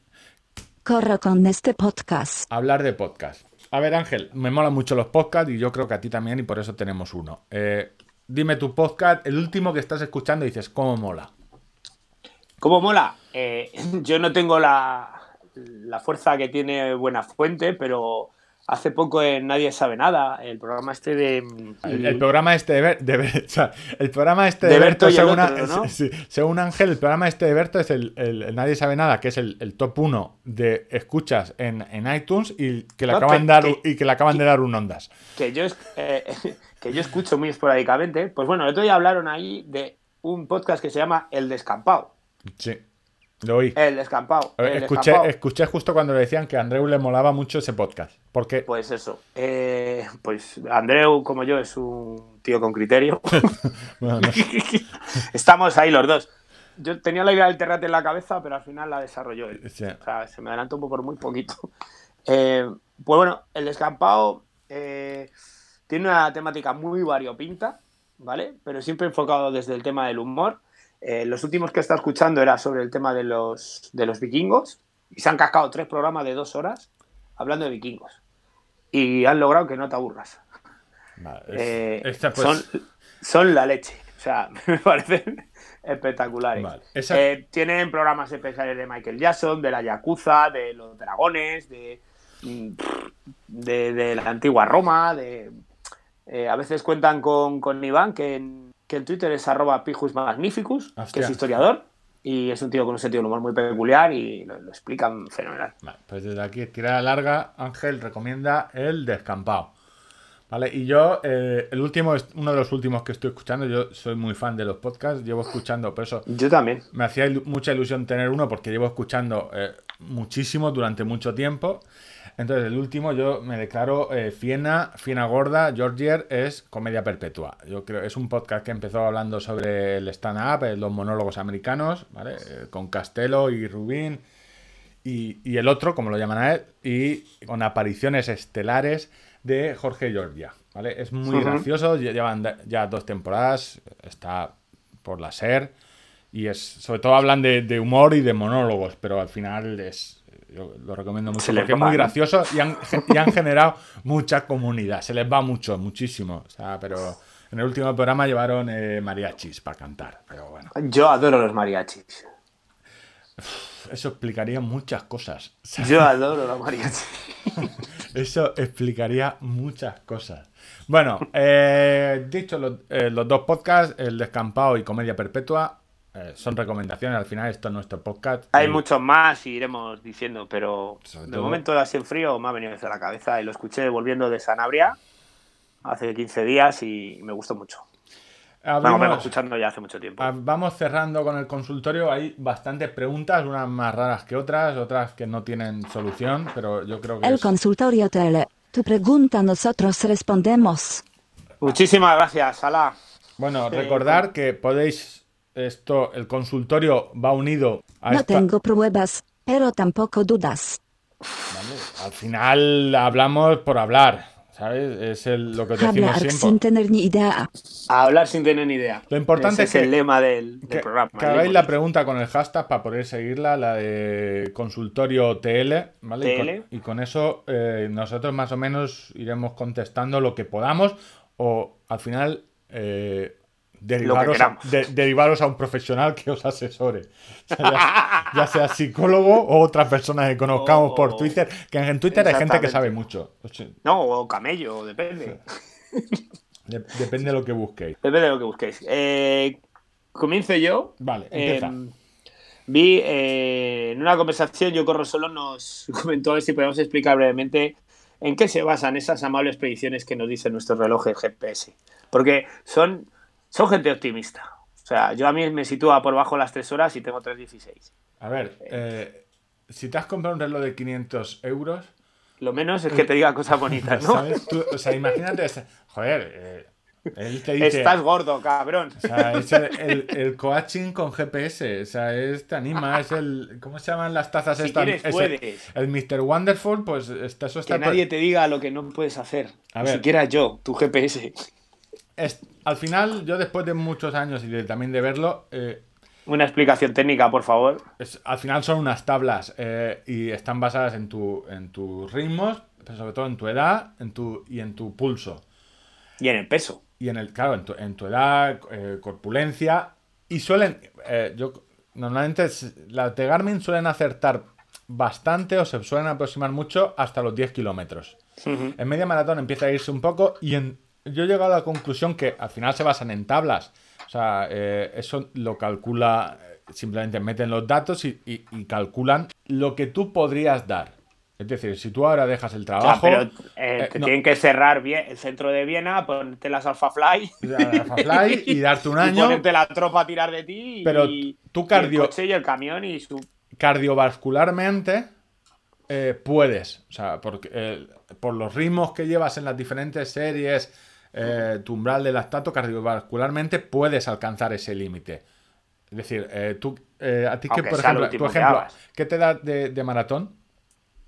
Corro con este podcast. hablar de podcast. A ver, Ángel, me molan mucho los podcasts y yo creo que a ti también y por eso tenemos uno. Eh, dime tu podcast, el último que estás escuchando y dices, ¿cómo mola? ¿Cómo mola? Eh, yo no tengo la, la fuerza que tiene Buena Fuente, pero hace poco en Nadie sabe nada, el programa este de... El, el programa este de, Ber- de Ber- o sea, el programa este de, De Berto, según, otro, a- ¿no? sí, según Ángel, el programa este de Berto es el, el- el Nadie sabe nada, que es el, el top 1 de escuchas en, en iTunes y que le No, acaban, que- de dar, que- y que le acaban de dar un ondas. que yo, eh, que yo escucho muy esporádicamente. Pues bueno, el otro día hablaron ahí de un podcast que se llama El Descampado. Sí, lo oí. El Descampado. el escuché, Descampado. escuché justo cuando le decían que a Andreu le molaba mucho ese podcast. Porque Pues eso. eh, pues Andreu, como yo, es un tío con criterio. bueno. Estamos ahí los dos. Yo tenía la idea del terrate en la cabeza, pero al final la desarrolló él. Sí. O sea, se me adelantó un poco por muy poquito. Eh, pues bueno, el descampado eh, tiene una temática muy variopinta, ¿vale? Pero siempre enfocado desde el tema del humor. Eh, los últimos que he estado escuchando era sobre el tema de los, de los vikingos y se han cascado tres programas de dos horas hablando de vikingos. Y han logrado que no te aburras. Vale, es- Eh, esta, pues, son, son la leche. O sea, me parecen espectaculares. Vale, esa- Eh, tienen programas especiales de Michael Jackson, de la Yakuza, de los dragones, de, mm, de, de la antigua Roma. De, eh, a veces cuentan con, con Iván, que en, que en Twitter es arroba pijus magnificus, que es historiador. Y es un tío con un sentido del humor muy peculiar y lo, lo explican fenomenal. Vale, pues desde aquí, tirada larga, Ángel recomienda el descampado. ¿Vale? Y yo, eh, el último, es uno de los últimos que estoy escuchando, yo soy muy fan de los podcasts, llevo escuchando, por eso Yo también. me hacía ilu- mucha ilusión tener uno porque llevo escuchando eh, muchísimo durante mucho tiempo. Entonces, el último yo me declaro eh, Fiena, Fiena Gorda, Georgier es comedia perpetua. Yo creo es un podcast que empezó hablando sobre el stand-up, eh, los monólogos americanos, ¿vale? Eh, con Castelo y Rubín. Y, y el otro, como lo llaman a él, y con apariciones estelares de Jorge Georgia. ¿vale? Es muy Ujú. gracioso, lle- llevan ya dos temporadas, está por la SER, y es sobre todo hablan de, de humor y de monólogos, pero al final es. Yo lo recomiendo mucho porque es muy gracioso y han, y han generado mucha comunidad. Se les va mucho, muchísimo. O sea, pero en el último programa llevaron eh, mariachis para cantar. Pero bueno, Yo adoro los mariachis. eso explicaría muchas cosas. Yo adoro los mariachis. Eso explicaría muchas cosas. Bueno, eh, dicho los, eh, los dos podcasts, el descampado y comedia perpetua, eh, son recomendaciones. Al final, esto es nuestro podcast. Hay Y- muchos más y iremos diciendo, pero Sobre de todo- momento así en frío me ha venido desde la cabeza y lo escuché volviendo de Sanabria hace 15 días y me gustó mucho. Bueno, abrimos- vengo escuchando ya hace mucho tiempo. vamos cerrando con el consultorio. Hay bastantes preguntas, unas más raras que otras, otras que no tienen solución, pero yo creo que El es- consultorio tele. Tu pregunta nosotros respondemos. Muchísimas gracias, Sala. Bueno, Eh, recordar que podéis. Esto, el consultorio va unido a No esta- tengo pruebas, pero tampoco dudas. ¿vale? Al final hablamos por hablar, ¿sabes? Es el- lo que decimos Hablar siempre. sin tener ni idea. A hablar sin tener ni idea. Lo importante Ese es que- el lema del, del Que, programa. que hagáis la pregunta con el hashtag para poder seguirla, la de consultorio TL, ¿vale? Y, TL. con, y con eso eh, nosotros más o menos iremos contestando lo que podamos o al final eh, derivaros, a, queramos. de- derivaros a un profesional que os asesore. O sea, ya, ya sea psicólogo o otra persona que conozcamos por Twitter, que en Twitter hay gente que sabe mucho. O sea, No, o camello, depende. de- depende de lo que busquéis. Depende de lo que busquéis. Eh, comienzo yo. Vale, empieza. Eh, vi eh, en una conversación, yo corro solo, nos comentó a ver si podemos explicar brevemente en qué se basan esas amables predicciones que nos dicen nuestros relojes GPS. Porque son, son gente optimista. O sea, yo a mí me sitúa por bajo las 3 horas y tengo 3.16. A ver, eh, si te has comprado un reloj de 500 euros, Lo menos es que te diga cosas bonitas, ¿no? ¿sabes? Tú- o sea, imagínate, joder, eh, él te dice, Estás gordo, cabrón. o sea, es el, el, el coaching con GPS, o sea, es, te anima, es el, ¿cómo se llaman las tazas Si estas? quieres, Es el- puedes. El, Mr. Wonderful, pues está, eso está... Que nadie te diga lo que no puedes hacer. A Ni ver. siquiera yo, tu GPS. Es- al final, yo después de muchos años y de- también de verlo, eh, Una explicación técnica, por favor. es- al final son unas tablas eh, y están basadas en, tu, en tus ritmos, pero sobre todo en tu edad en tu, y en tu pulso. Y en el peso. Y en el, claro, en tu, en tu edad, eh, corpulencia. Y suelen, yo normalmente las de Garmin suelen acertar bastante o se suelen aproximar mucho hasta los 10 kilómetros. En media maratón empieza a irse un poco y en- yo he llegado a la conclusión que al final se basan en tablas. O sea, eh, eso lo calcula, eh, simplemente meten los datos y, y- y calculan lo que tú podrías dar. Es decir, si tú ahora dejas el O sea, trabajo, pero eh, eh, te no. tienen que cerrar bien el centro de Viena, ponerte las Alpha Fly Alpha Fly y darte un y año, ponerte la tropa a tirar de ti y, Pero tú y cardio- el coche y el camión y su cardiovascularmente eh, puedes. O sea, porque, por los ritmos que llevas en las diferentes series, eh, tu umbral de lactato, cardiovascularmente puedes alcanzar ese límite. Es decir, eh, tú, eh, a ti que, por sea lo ejemplo, tu que ejemplo, hagas. ¿qué te da de, de maratón?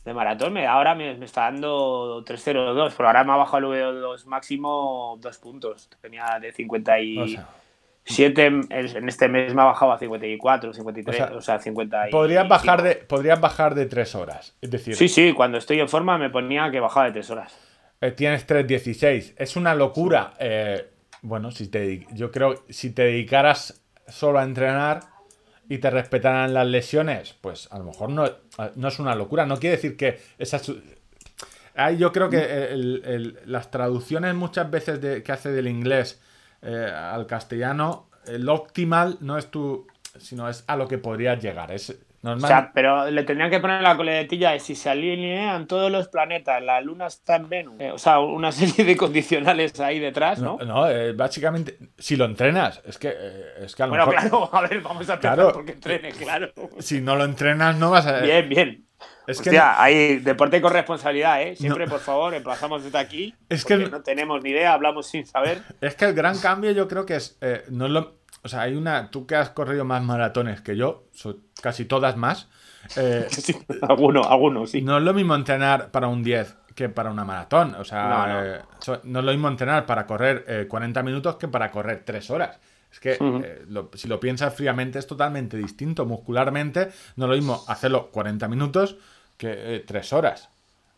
de maratón. Me, ahora me, me está dando 3.02, pero ahora me ha bajado el VO2 máximo dos puntos. Tenía de 57 O sea, en, este mes me ha bajado a 54, 53, O o sea, sea, 50 y- podrías bajar de, podrías bajar de 3 horas. Es decir, Sí, sí, cuando estoy en forma me ponía que bajaba de 3 horas. Eh, tienes 3.16. Es una locura. Eh, bueno, si te, yo creo si te dedicaras solo a entrenar y te respetaran las lesiones, pues a lo mejor no, no es una locura. No quiere decir que esa Ahí yo creo que el- el- las traducciones muchas veces de- que hace del inglés eh, al castellano, el optimal no es tu, sino es a lo que podrías llegar. Es O sea, pero le tendrían que poner la coletilla de si se alinean todos los planetas, la luna está en Venus. Eh, o sea, una serie de condicionales ahí detrás, ¿no? no, no, eh, básicamente, si lo entrenas, es que, eh, es que a lo bueno, mejor. claro, a ver, vamos a empezar Claro. porque entrene, claro. Si no lo entrenas, no vas a. Bien, bien. Es que hay deporte con responsabilidad, ¿eh? Siempre, por favor, emplazamos desde aquí. Es que- no tenemos ni idea, hablamos sin saber. Es que el gran cambio yo creo que es. no es lo, o sea, hay una. Tú que has corrido más maratones que yo, so- casi todas más. eh, Sí, alguno, alguno, sí. no es lo mismo entrenar para un 10 que para una maratón. O sea, No, no. eh, no es lo mismo entrenar para correr eh, 40 minutos que para correr 3 horas. Es que eh, lo- si lo piensas fríamente es totalmente distinto. Muscularmente no es lo mismo hacerlo 40 minutos que 3 horas.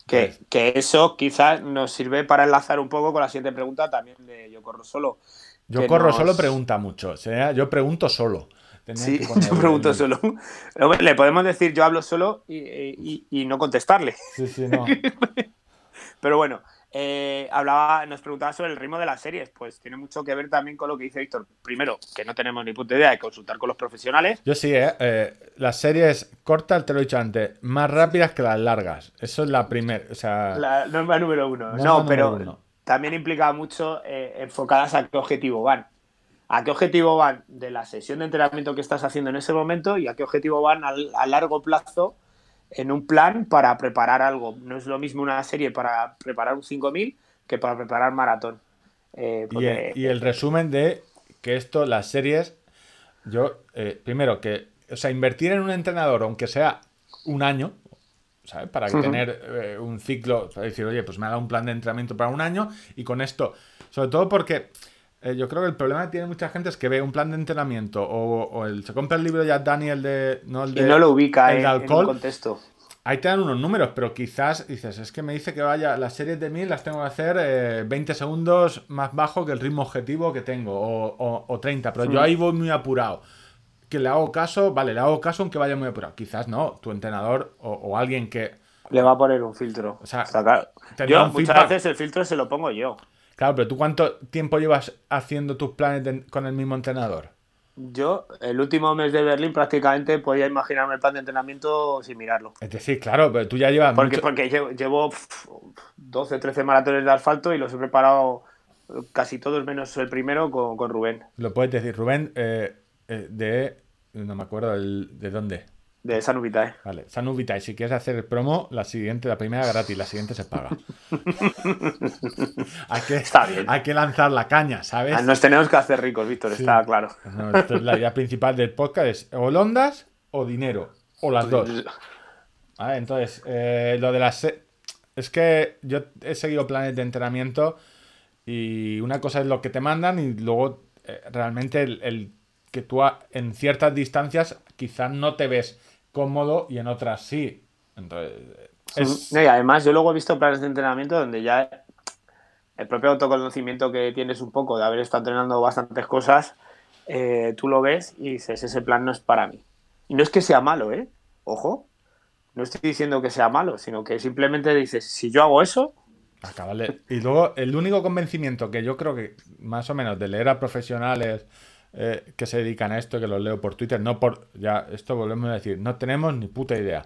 Que, que eso quizás nos sirve para enlazar un poco con la siguiente pregunta también de Yo corro solo. Yo corro nos- solo pregunta mucho. O sea, yo pregunto solo. Sí, yo pregunto el- solo. Le podemos decir yo hablo solo y, y- y no contestarle. Sí, sí, no. Pero bueno, eh, hablaba, nos preguntaba sobre el ritmo de las series. Pues tiene mucho que ver también con lo que dice Víctor. Primero, que no tenemos ni puta idea de consultar con los profesionales. Yo sí, ¿eh? Eh, Las series cortas, te lo he dicho antes, más rápidas que las largas. Eso es la primera. O sea, La norma número uno. Norma no, número pero uno. también implica mucho eh, enfocadas a qué objetivo van. ¿A qué objetivo van de la sesión de entrenamiento que estás haciendo en ese momento y a qué objetivo van a, largo plazo en un plan para preparar algo? No es lo mismo una serie para preparar un 5000 que para preparar maratón. Eh, y, el, y el resumen de que esto, las series, yo, eh, primero, que, o sea, invertir en un entrenador, aunque sea un año, ¿sabes? Para tener eh, un ciclo, para decir, oye, pues me ha dado un plan de entrenamiento para un año y con esto, sobre todo porque eh, yo creo que el problema que tiene mucha gente es que ve un plan de entrenamiento o, o el, se compra el libro ya Daniel de... No el y de no lo ubica el en, de en un alcohol. contexto. Ahí te dan unos números, pero quizás dices, es que me dice que vaya, las series de 1000 las tengo que hacer eh, 20 segundos más bajo que el ritmo objetivo que tengo, o, o- o 30, pero yo Mm. ahí voy muy apurado. Que le hago caso, vale, le hago caso aunque vaya muy apurado. Quizás no, tu entrenador o, alguien que. Le va a poner un filtro. O sea, claro. Yo muchas feedback. veces el filtro se lo pongo yo. Claro, pero tú cuánto tiempo llevas haciendo tus planes de- con el mismo entrenador? Yo, el último mes de Berlín, prácticamente podía imaginarme el plan de entrenamiento sin mirarlo. Es decir, claro, pero tú ya llevas. Porque, mucho- porque llevo, llevo, pf, 12, 13 maratones de asfalto y los he preparado casi todos menos el primero con, con Rubén, Lo puedes decir, Rubén, eh, eh, de. No me acuerdo el- de dónde. De San Ubitae. Vale, Sanu Vitae, si quieres hacer el promo, la siguiente, la primera gratis, la siguiente se paga. hay, que, Está bien. hay que lanzar la caña, ¿sabes? Ah, Nos tenemos que hacer ricos, Víctor, Sí. está claro. No, esto es la idea principal del podcast, es o londas o dinero, o las dos. Vale, entonces, eh, lo de las... Es que yo he seguido planes de entrenamiento y una cosa es lo que te mandan y luego eh, realmente el, el que tú a- en ciertas distancias quizás no te ves cómodo y en otras sí. Entonces, es... No, y además, yo luego he visto planes de entrenamiento donde ya el propio autoconocimiento que tienes un poco de haber estado entrenando bastantes cosas, eh, tú lo ves y dices, ese plan no es para mí. Y no es que sea malo, ¿eh? Ojo, no estoy diciendo que sea malo, sino que simplemente dices, si yo hago eso, Acabarle. Y luego, el único convencimiento que yo creo que, más o menos, de leer a profesionales eh, que se dedican a esto, que los leo por Twitter, no por. Ya, esto volvemos a decir, no tenemos ni puta idea.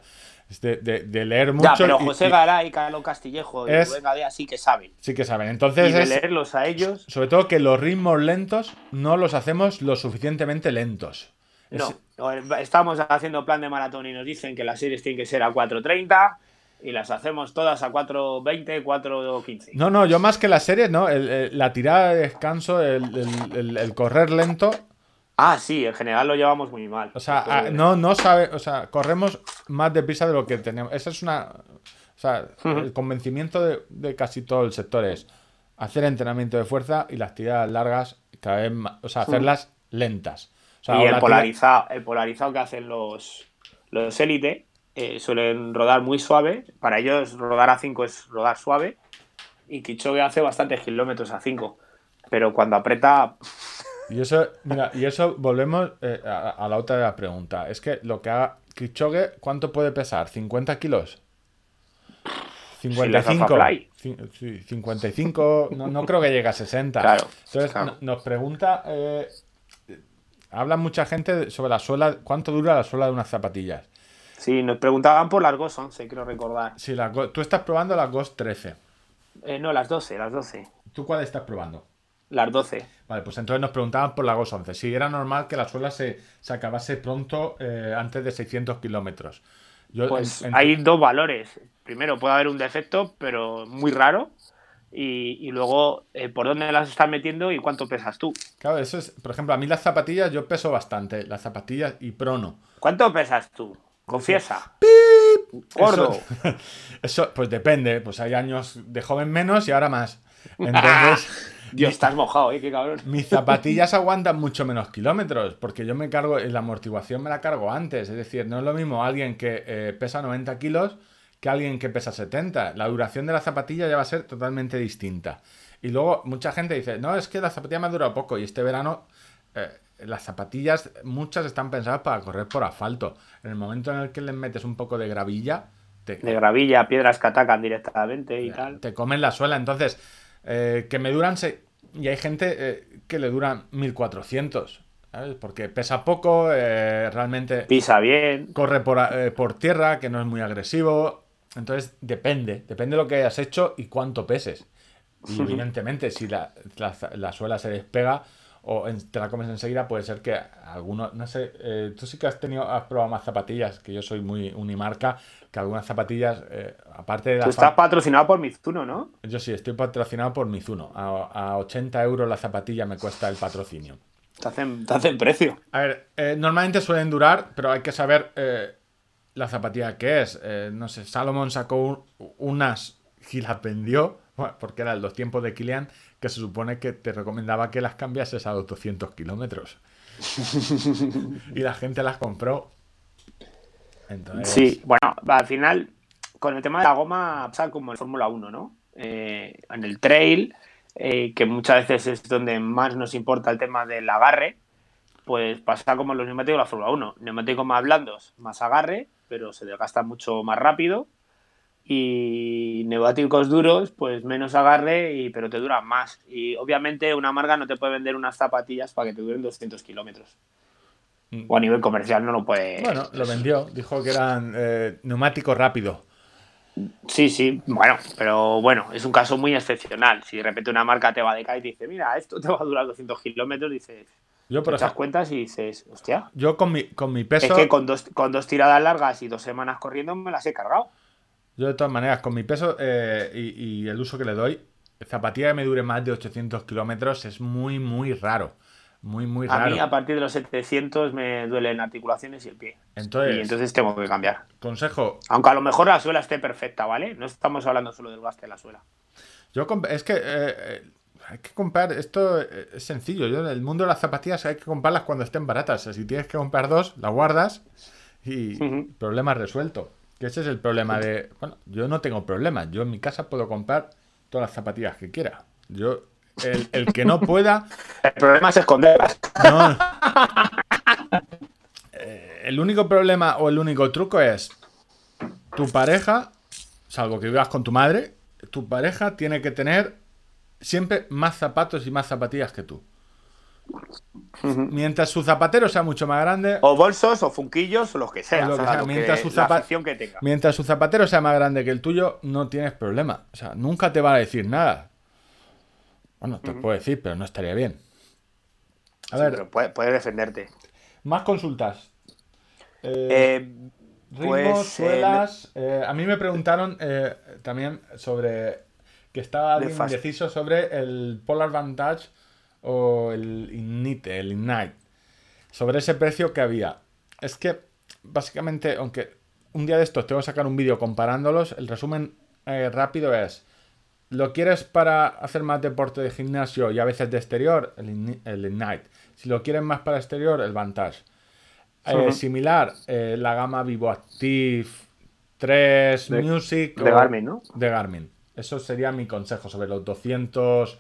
Es de, de- de leer mucho. Ya, pero José y- Garay, Carlos Castillejo y Rubén Gadea sí que saben. sí que saben. Y Entonces, de es, leerlos a ellos, sobre todo que los ritmos lentos no los hacemos lo suficientemente lentos. No, Estamos haciendo plan de maratón y nos dicen que las series tienen que ser a 4.30 y las hacemos todas a 4.20, 4.15. No, no, yo más que las series, ¿no? El- el- la tirada de descanso, el, correr lento. Ah, sí, en general lo llevamos muy mal. O sea, ah, no, no sabe. O sea, corremos más deprisa de lo que tenemos. Esa es una. O sea, el convencimiento de, de casi todo el sector es hacer entrenamiento de fuerza y las tiradas largas cada vez más. O sea, hacerlas lentas. O sea, y el tira- polarizado, el polarizado que hacen los, los élite eh, suelen rodar muy suave. Para ellos rodar a 5 es rodar suave. Y Kichogue hace bastantes kilómetros a 5. Pero cuando aprieta, Y eso, mira, y eso volvemos eh, a, a la otra de la pregunta. Es que lo que haga Kipchoge, ¿cuánto puede pesar? ¿50 kilos? le hace 55. fly. Cin- sí, 55, no, no creo que llegue a 60. Claro, Entonces claro. nos pregunta, eh, habla mucha gente sobre la suela, ¿cuánto dura la suela de unas zapatillas? Sí, nos preguntaban por las GOS 11, creo recordar. Si la Go- tú estás probando la Ghost 13. Eh, no, las 12, las 12. ¿Tú cuál estás probando? Las 12. Vale, pues entonces nos preguntaban por la GOS 11. Si era normal que la suela se, se acabase pronto eh, antes de 600 kilómetros. Pues en- en- hay dos valores. Primero, puede haber un defecto, pero muy raro. Y, y luego, eh, por dónde las estás metiendo y cuánto pesas tú. Claro, eso es, por ejemplo, a mí las zapatillas yo peso bastante, las zapatillas y prono. ¿Cuánto pesas tú? Confiesa. Gordo. Eso, eso, pues depende, pues hay años de joven menos y ahora más. Entonces, Dios, estás mojado, ¿eh? Qué cabrón. mis zapatillas aguantan mucho menos kilómetros, porque yo me cargo, la amortiguación me la cargo antes. Es decir, no es lo mismo alguien que eh, pesa 90 kilos que alguien que pesa 70. La duración de la zapatilla ya va a ser totalmente distinta. Y luego mucha gente dice, no, es que la zapatilla me ha durado poco y este verano eh, las zapatillas, muchas están pensadas para correr por asfalto. En el momento en el que les metes un poco de gravilla, te, De gravilla, piedras que atacan directamente y tal. te comen la suela. Entonces, eh, que me duran. se- Y hay gente eh, que le duran 1400. ¿sabes? Porque pesa poco, eh, realmente Pisa bien. corre por, por tierra, que no es muy agresivo. Entonces, depende. Depende de lo que hayas hecho y cuánto peses. Y evidentemente, si la, la- la suela se despega o en- te la comes enseguida, puede ser que alguno, no sé, eh, tú sí que has tenido, has probado más zapatillas, que yo soy muy unimarca, que algunas zapatillas, eh, aparte de Tú estás patrocinado por Mizuno, ¿no? yo sí, estoy patrocinado por Mizuno. A, a 80 euros la zapatilla me cuesta el patrocinio. Te hacen, te hacen precio. A ver, eh, normalmente suelen durar, pero hay que saber la zapatilla que es. No sé, Salomon sacó un- unas y las vendió, bueno, porque eran los tiempos de Kilian, que se supone que te recomendaba que las cambiases a los 200 kilómetros. y la gente las compró. Entonces, Sí, bueno, al final, con el tema de la goma pasa como en Fórmula 1, ¿no? Eh, en el trail, eh, que muchas veces es donde más nos importa el tema del agarre, pues pasa como en los neumáticos de la Fórmula 1. Neumáticos más blandos, más agarre, pero se desgasta mucho más rápido. Y neumáticos duros, pues menos agarre, y, pero te duran más. Y obviamente una marca no te puede vender unas zapatillas para que te duren 200 kilómetros. Mm. O a nivel comercial no lo puede. Bueno, lo vendió. Dijo que eran eh, neumáticos rápidos. Sí, sí, bueno, pero bueno, es un caso muy excepcional. Si de repente una marca te va de cara y te dice, mira, esto te va a durar 200 kilómetros, dices, Yo, por ejemplo, cuentas y dices, hostia, yo con mi, con mi peso. es que con dos, con dos tiradas largas y dos semanas corriendo me las he cargado. Yo de todas maneras, con mi peso eh, y, y el uso que le doy, zapatilla que me dure más de 800 kilómetros es muy, muy raro. Muy, muy A raro. mí a partir de los 700 me duelen articulaciones y el pie. Entonces, Y entonces tengo que cambiar. consejo, Aunque a lo mejor la suela esté perfecta, ¿vale? No estamos hablando solo del gasto de la suela. yo es que eh, eh, hay que comprar, esto es sencillo, yo en el mundo de las zapatillas hay que comprarlas cuando estén baratas. Si tienes que comprar dos, las guardas y problema resuelto. Que ese es el problema de, bueno, yo no tengo problema, yo en mi casa puedo comprar todas las zapatillas que quiera. Yo, el, el que no pueda, El problema es esconderlas. No. Eh, el único problema o el único truco es tu pareja, salvo que vivas con tu madre, tu pareja tiene que tener siempre más zapatos y más zapatillas que tú. Mientras su zapatero sea mucho más grande, O bolsos, o funquillos, o los que sea. Lo que sea, que- mientras su la zapa- afición que tenga. mientras su zapatero sea más grande que el tuyo, no tienes problema. O sea, nunca te va a decir nada. Bueno, te puedo decir, pero no estaría bien. A Sí, ver, pero puede- puedes defenderte. más consultas. Eh, Eh, ritmos, pues, suelas. eh, a mí me preguntaron eh, también sobre que estaba indeciso sobre el Polar Vantage o el Ignite, el Ignite. Sobre ese precio que había. Es que, básicamente, aunque un día de estos tengo que sacar un vídeo comparándolos, el resumen eh, rápido es. ¿Lo quieres para hacer más deporte de gimnasio y a veces de exterior? El, el Ignite. Si lo quieres más para exterior, el Vantage. Eh. Similar, eh, la gama Vivo Active 3 De- Music. de o- Garmin, ¿no? De Garmin. Eso sería mi consejo sobre los 200,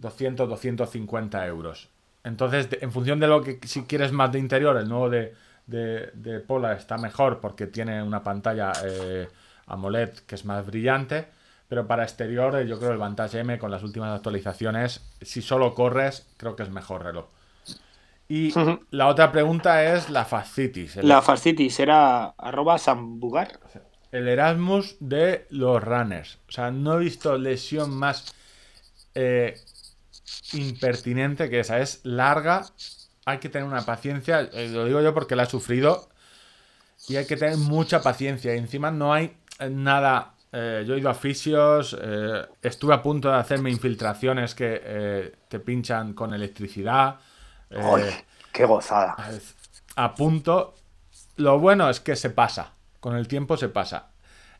200, 250 euros. Entonces, en función de lo que, si quieres más de interior, el nuevo de, de, de Polar está mejor porque tiene una pantalla eh, AMOLED que es más brillante. Pero para exterior, eh, yo creo el Vantage M con las últimas actualizaciones, si solo corres, creo que es mejor reloj. Y la otra pregunta es la Facitis, el, La Fastitis era arroba sambugar. el Erasmus de los runners. O sea, no he visto lesión más eh, impertinente que esa. Es larga, hay que tener una paciencia. eh, lo digo yo porque la he sufrido. Y hay que tener mucha paciencia. Y encima no hay eh, nada. eh, yo he ido a fisios, eh, estuve a punto de hacerme infiltraciones que eh, te pinchan con electricidad. ¡Ay, qué gozada! a punto. Lo bueno es que se pasa. Con el tiempo se pasa.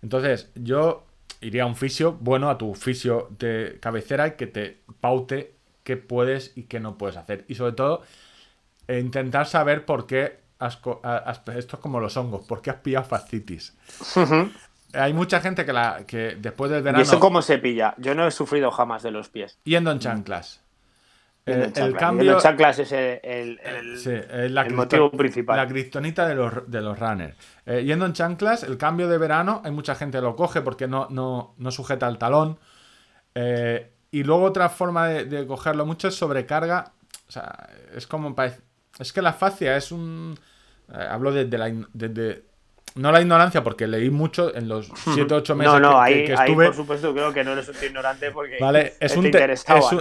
Entonces, yo iría a un fisio, bueno, a tu fisio de cabecera y que te paute qué puedes y qué no puedes hacer. Y sobre todo, eh, intentar saber por qué has has- esto es como los hongos, por qué has pillado fascitis. Hay mucha gente que, la, que después del ¿Y verano, eso cómo se pilla? Yo no he sufrido jamás de los pies. yendo en chanclas. Chanclas. el cambio, en chanclas es el, el- el- Sí, es la el cripto- motivo principal. La kriptonita de los, de los runners. Eh, yendo en chanclas, el cambio de verano, hay mucha gente que lo coge porque no, no, no sujeta el talón. Eh, y luego otra forma de, de cogerlo mucho es sobrecarga. O sea, es como. Es que la fascia es un. eh, hablo de, de la. de- no la ignorancia, porque leí mucho en los 7 8 meses no, no, que, ahí, que ahí, estuve. por supuesto creo que no eres un ignorante porque Vale, es te un, te-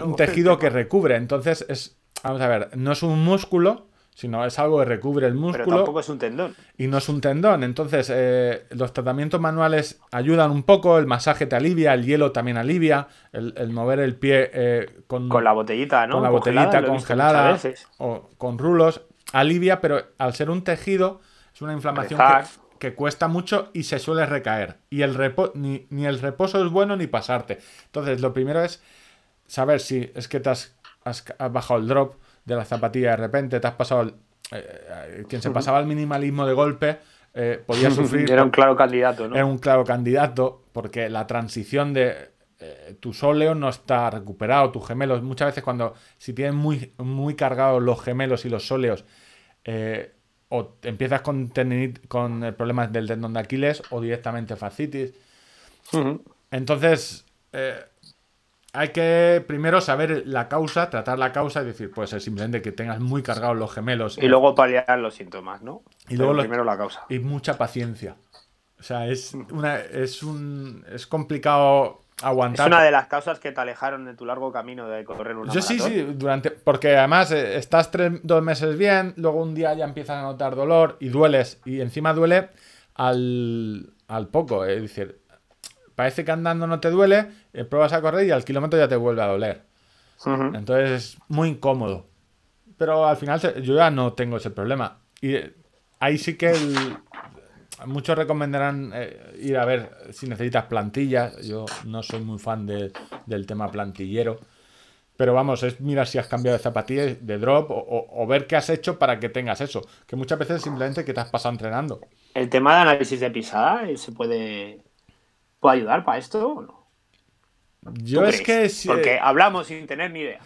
un tejido que recubre. Entonces, es. Vamos a ver, no es un músculo, sino es algo que recubre el Pero músculo tampoco es un tendón. y no es un tendón. Entonces, eh, los tratamientos manuales ayudan un poco, el masaje te alivia, el hielo también alivia, el, el mover el pie eh, con, Con la botellita, ¿no? con la Congelada, botellita congelada veces. o con rulos, alivia, pero al ser un tejido, es una inflamación que, que cuesta mucho y se suele recaer. Y el repo ni, ni el reposo es bueno ni pasarte. Entonces, lo primero es saber si es que te has, has- has bajado el drop de la zapatilla de repente, te has pasado el- eh, eh, quien se pasaba al minimalismo de golpe eh, podía sufrir Era un claro candidato, ¿no? era un claro candidato porque la transición de eh, tu sóleo no está recuperado, tus gemelos, muchas veces cuando si tienes muy, muy cargados los gemelos y los sóleos, o empiezas con, con problemas del tendón de Aquiles o directamente fascitis. Entonces, eh, hay que primero saber la causa, tratar la causa y decir, pues es simplemente que tengas muy cargados los gemelos. Y luego paliar los síntomas, ¿no? Y luego los- primero la causa. y mucha paciencia. O sea, es una es un es complicado Es aguantar. una de las causas que te alejaron de tu largo camino de correr una Yo sí, maratón. sí, durante porque además eh, estás tres, dos meses bien, luego un día ya empiezas a notar dolor y dueles y encima duele al, al poco, es decir, parece que andando no te duele, eh, pruebas a correr y al kilómetro ya te vuelve a doler. Entonces es muy incómodo. Pero al final se- yo ya no tengo ese problema. Y eh, ahí sí que el- muchos recomendarán eh, ir a ver si necesitas plantillas. Yo no soy muy fan de- del tema plantillero. Pero vamos, es mirar si has cambiado de zapatillas, de drop, o, o- o ver qué has hecho para que tengas eso. Que muchas veces simplemente que te has pasado entrenando. El tema de análisis de pisada, ¿eh? ¿se puede, puede ayudar para esto o no? Yo ¿Tú es que... si- Porque hablamos sin tener ni idea.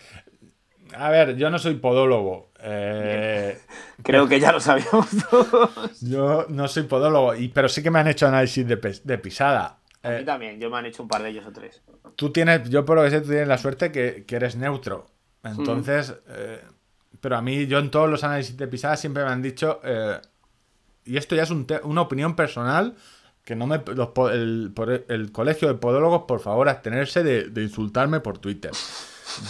A ver, yo no soy podólogo. Eh, Creo que ya lo sabíamos todos. Yo no soy podólogo, y, pero sí que me han hecho análisis de, pisada. A mí Eh, también, yo me han hecho un par de ellos o tres. tú tienes, yo por lo que sé, tú tienes la suerte que, que eres neutro. Entonces, eh, pero a mí, yo en todos los análisis de pisadas siempre me han dicho, eh, y esto ya es un una opinión personal, que no me, los po- el, colegio de podólogos, por favor, abstenerse de, de insultarme por Twitter.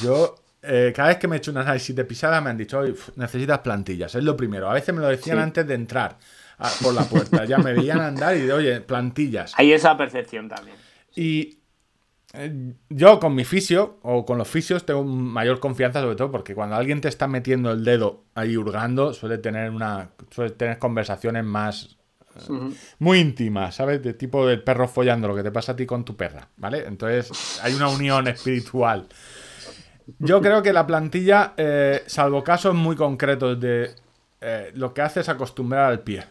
Yo, eh, cada vez que me he hecho un análisis de pisada, me han dicho, "Oye, pf, necesitas plantillas, es lo primero. A veces me lo decían Sí. antes de entrar a- por la puerta, ya me veían andar y de, oye, plantillas. Hay esa percepción también. Y eh, yo con mi fisio o con los fisios tengo mayor confianza sobre todo porque cuando alguien te está metiendo el dedo ahí hurgando suele tener una suele tener conversaciones más muy íntimas, ¿sabes? De tipo del perro follando lo que te pasa a ti con tu perra, ¿vale? Entonces hay una unión espiritual. Yo creo que la plantilla, eh, salvo casos muy concretos de eh, lo que hace es acostumbrar al pie.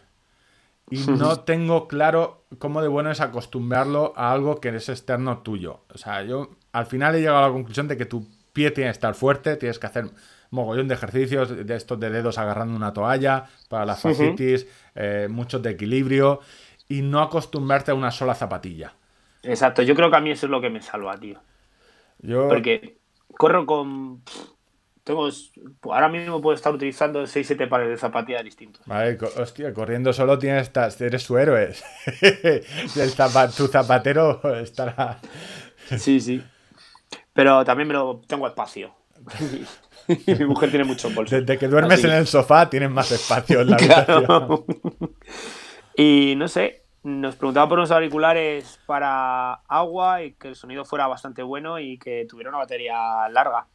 Y no tengo claro cómo de bueno es acostumbrarlo a algo que es externo tuyo. O sea, yo al final he llegado a la conclusión de que tu pie tiene que estar fuerte, tienes que hacer mogollón de ejercicios, de estos de dedos agarrando una toalla para la fascitis, eh, muchos de equilibrio, y no acostumbrarte a una sola zapatilla. Exacto, yo creo que a mí eso es lo que me salva, tío. Yo, Porque corro con. Tengo. Ahora mismo puedo estar utilizando 6-7 pares de zapatillas distintos. Vale, hostia, corriendo solo tienes eres su héroe. El zapa- tu zapatero estará. Sí, sí. Pero también me lo tengo espacio. Mi mujer tiene muchos bolsos. Desde que duermes Así en el sofá tienes más espacio en la habitación. Claro. y no sé, nos preguntaba por unos auriculares para agua y que el sonido fuera bastante bueno y que tuviera una batería larga.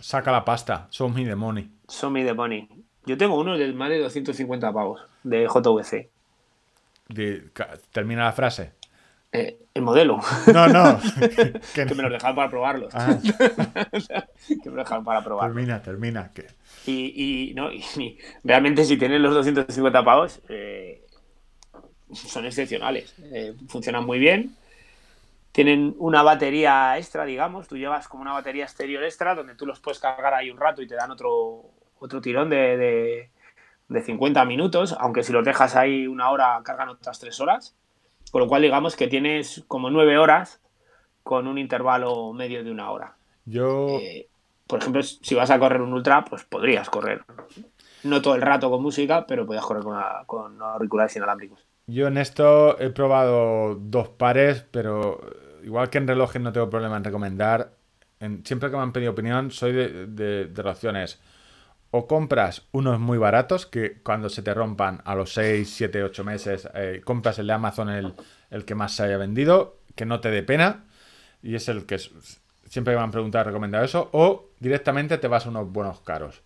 Saca la pasta, son mi demonio. Son mi money. Yo tengo uno de más de 250 pavos de JVC. Termina la frase. Eh, el modelo. No, no. que me los dejaron para probarlos. Ah, que me los dejaron para probarlos. termina, termina. Que... Y, y, no, y- realmente si tienes los 250 pavos, eh, son excepcionales. Eh, funcionan muy bien. Tienen una batería extra, digamos. Tú llevas como una batería exterior extra donde tú los puedes cargar ahí un rato y te dan otro, otro tirón de, de, de 50 minutos. Aunque si los dejas ahí una hora, cargan otras 3 horas. Con lo cual, digamos que tienes como 9 horas con un intervalo medio de una hora. Yo. Eh, por ejemplo, si vas a correr un ultra, pues podrías correr. No todo el rato con música, pero podías correr con, a- con auriculares inalámbricos. Yo en esto he probado dos pares, pero igual que en relojes no tengo problema en recomendar. En- siempre que me han pedido opinión, soy de, de, de. O compras unos muy baratos que cuando se te rompan a los 6, 7, 8 meses, eh, compras el de Amazon el, el que más se haya vendido, que no te dé pena. Y es el que siempre me han preguntado recomendado eso. O directamente te vas a unos buenos caros.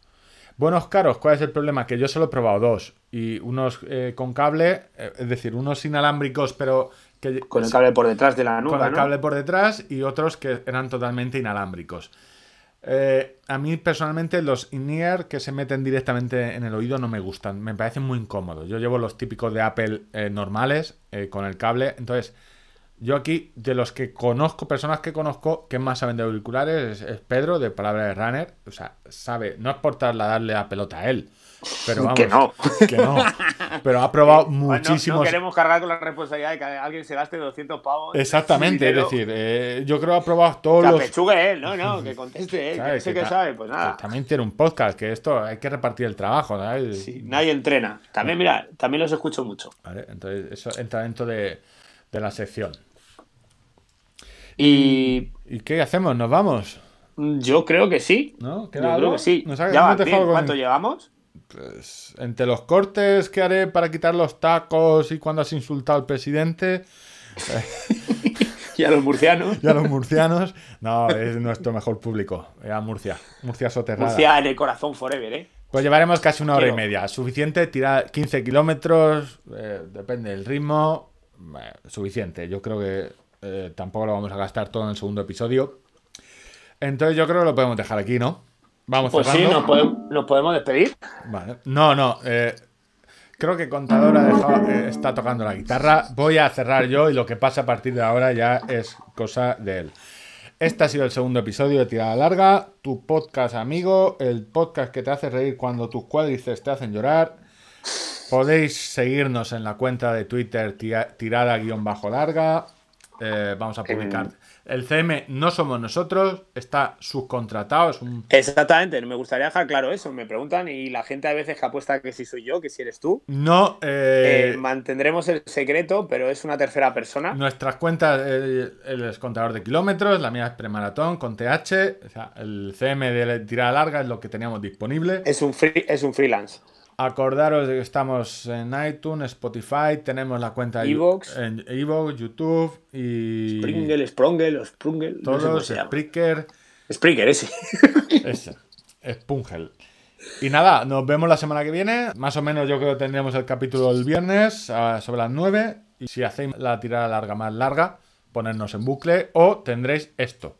Buenos caros, ¿cuál es el problema? Que yo solo he probado dos. Y unos eh, con cable, eh, es decir, unos inalámbricos, pero que Con el cable por detrás de la nuca, con el ¿no? cable por detrás y otros que eran totalmente inalámbricos. Eh, a mí personalmente los in-ear que se meten directamente en el oído no me gustan, me parecen muy incómodos. Yo llevo los típicos de Apple eh, normales eh, con el cable, entonces yo aquí de los que conozco, personas que conozco que más saben de auriculares es, Pedro de Palabra de Runner, o sea, sabe, no es por trasladarle la pelota a él, pero vamos, Que no. que no, pero ha probado no- muchísimos No, queremos cargar con la responsabilidad de que alguien se gaste 200 pavos. Exactamente, es decir, eh, yo creo que ha probado todos Que los... apechugue él, no, no, que conteste él. ¿sabes? Que sé Que que ta- sabe, pues nada. también tiene un podcast, que esto hay que repartir el trabajo, ¿sabes? Sí, nadie entrena. También, mira, también los escucho mucho. Vale, entonces eso entra dentro de, de la sección. Y ¿Y qué hacemos? ¿Nos vamos? yo creo que sí. ¿No? Yo ¿Queda creo que sí. ¿Nos ha- Ya va, bien. ¿Cuánto llevamos? Pues, entre los cortes que haré para quitar los tacos y cuando has insultado al presidente Y a los murcianos. y a los murcianos, no, es nuestro mejor público, eh, a Murcia, Murcia soterrada. Murcia en el corazón forever, ¿eh? Pues llevaremos casi una hora Quiero. y media. Suficiente, tirar 15 kilómetros, eh, depende del ritmo. eh, suficiente. Yo creo que eh, tampoco lo vamos a gastar todo en el segundo episodio. Entonces yo creo que lo podemos dejar aquí, ¿no? Vamos Pues sí, nos podemos, nos podemos despedir. Vale. No, no. eh, creo que Contador ha dejado- eh, está tocando la guitarra. Voy a cerrar yo y lo que pasa a partir de ahora ya es cosa de él. Este ha sido el segundo episodio de Tirada Larga, tu podcast amigo, el podcast que te hace reír cuando tus cuádriceps te hacen llorar. Podéis seguirnos en la cuenta de Twitter tira- tirada-larga. eh, vamos a publicar. El CM no somos nosotros, está subcontratado, es un... Exactamente, me gustaría dejar claro eso. Me preguntan y la gente a veces que apuesta que si soy yo, que si eres tú. No, eh, Eh, mantendremos el secreto, pero es una tercera persona. nuestras cuentas, eh, es contador de kilómetros, la mía es premaratón con TH, o sea, el CM de tirada larga es lo que teníamos disponible. Es un, free- es un freelance. Acordaros de que estamos en iTunes, Spotify, tenemos la cuenta de Evox. en Evox, YouTube y Pringle, Sprungle o Sprungle. no sé todos, se llama. Spreaker, ese. ese, Spungel. Y nada, nos vemos la semana que viene. Más o menos yo creo que tendremos el capítulo el viernes a- sobre las 9. Y si hacéis la tirada larga más larga, ponernos en bucle o tendréis esto.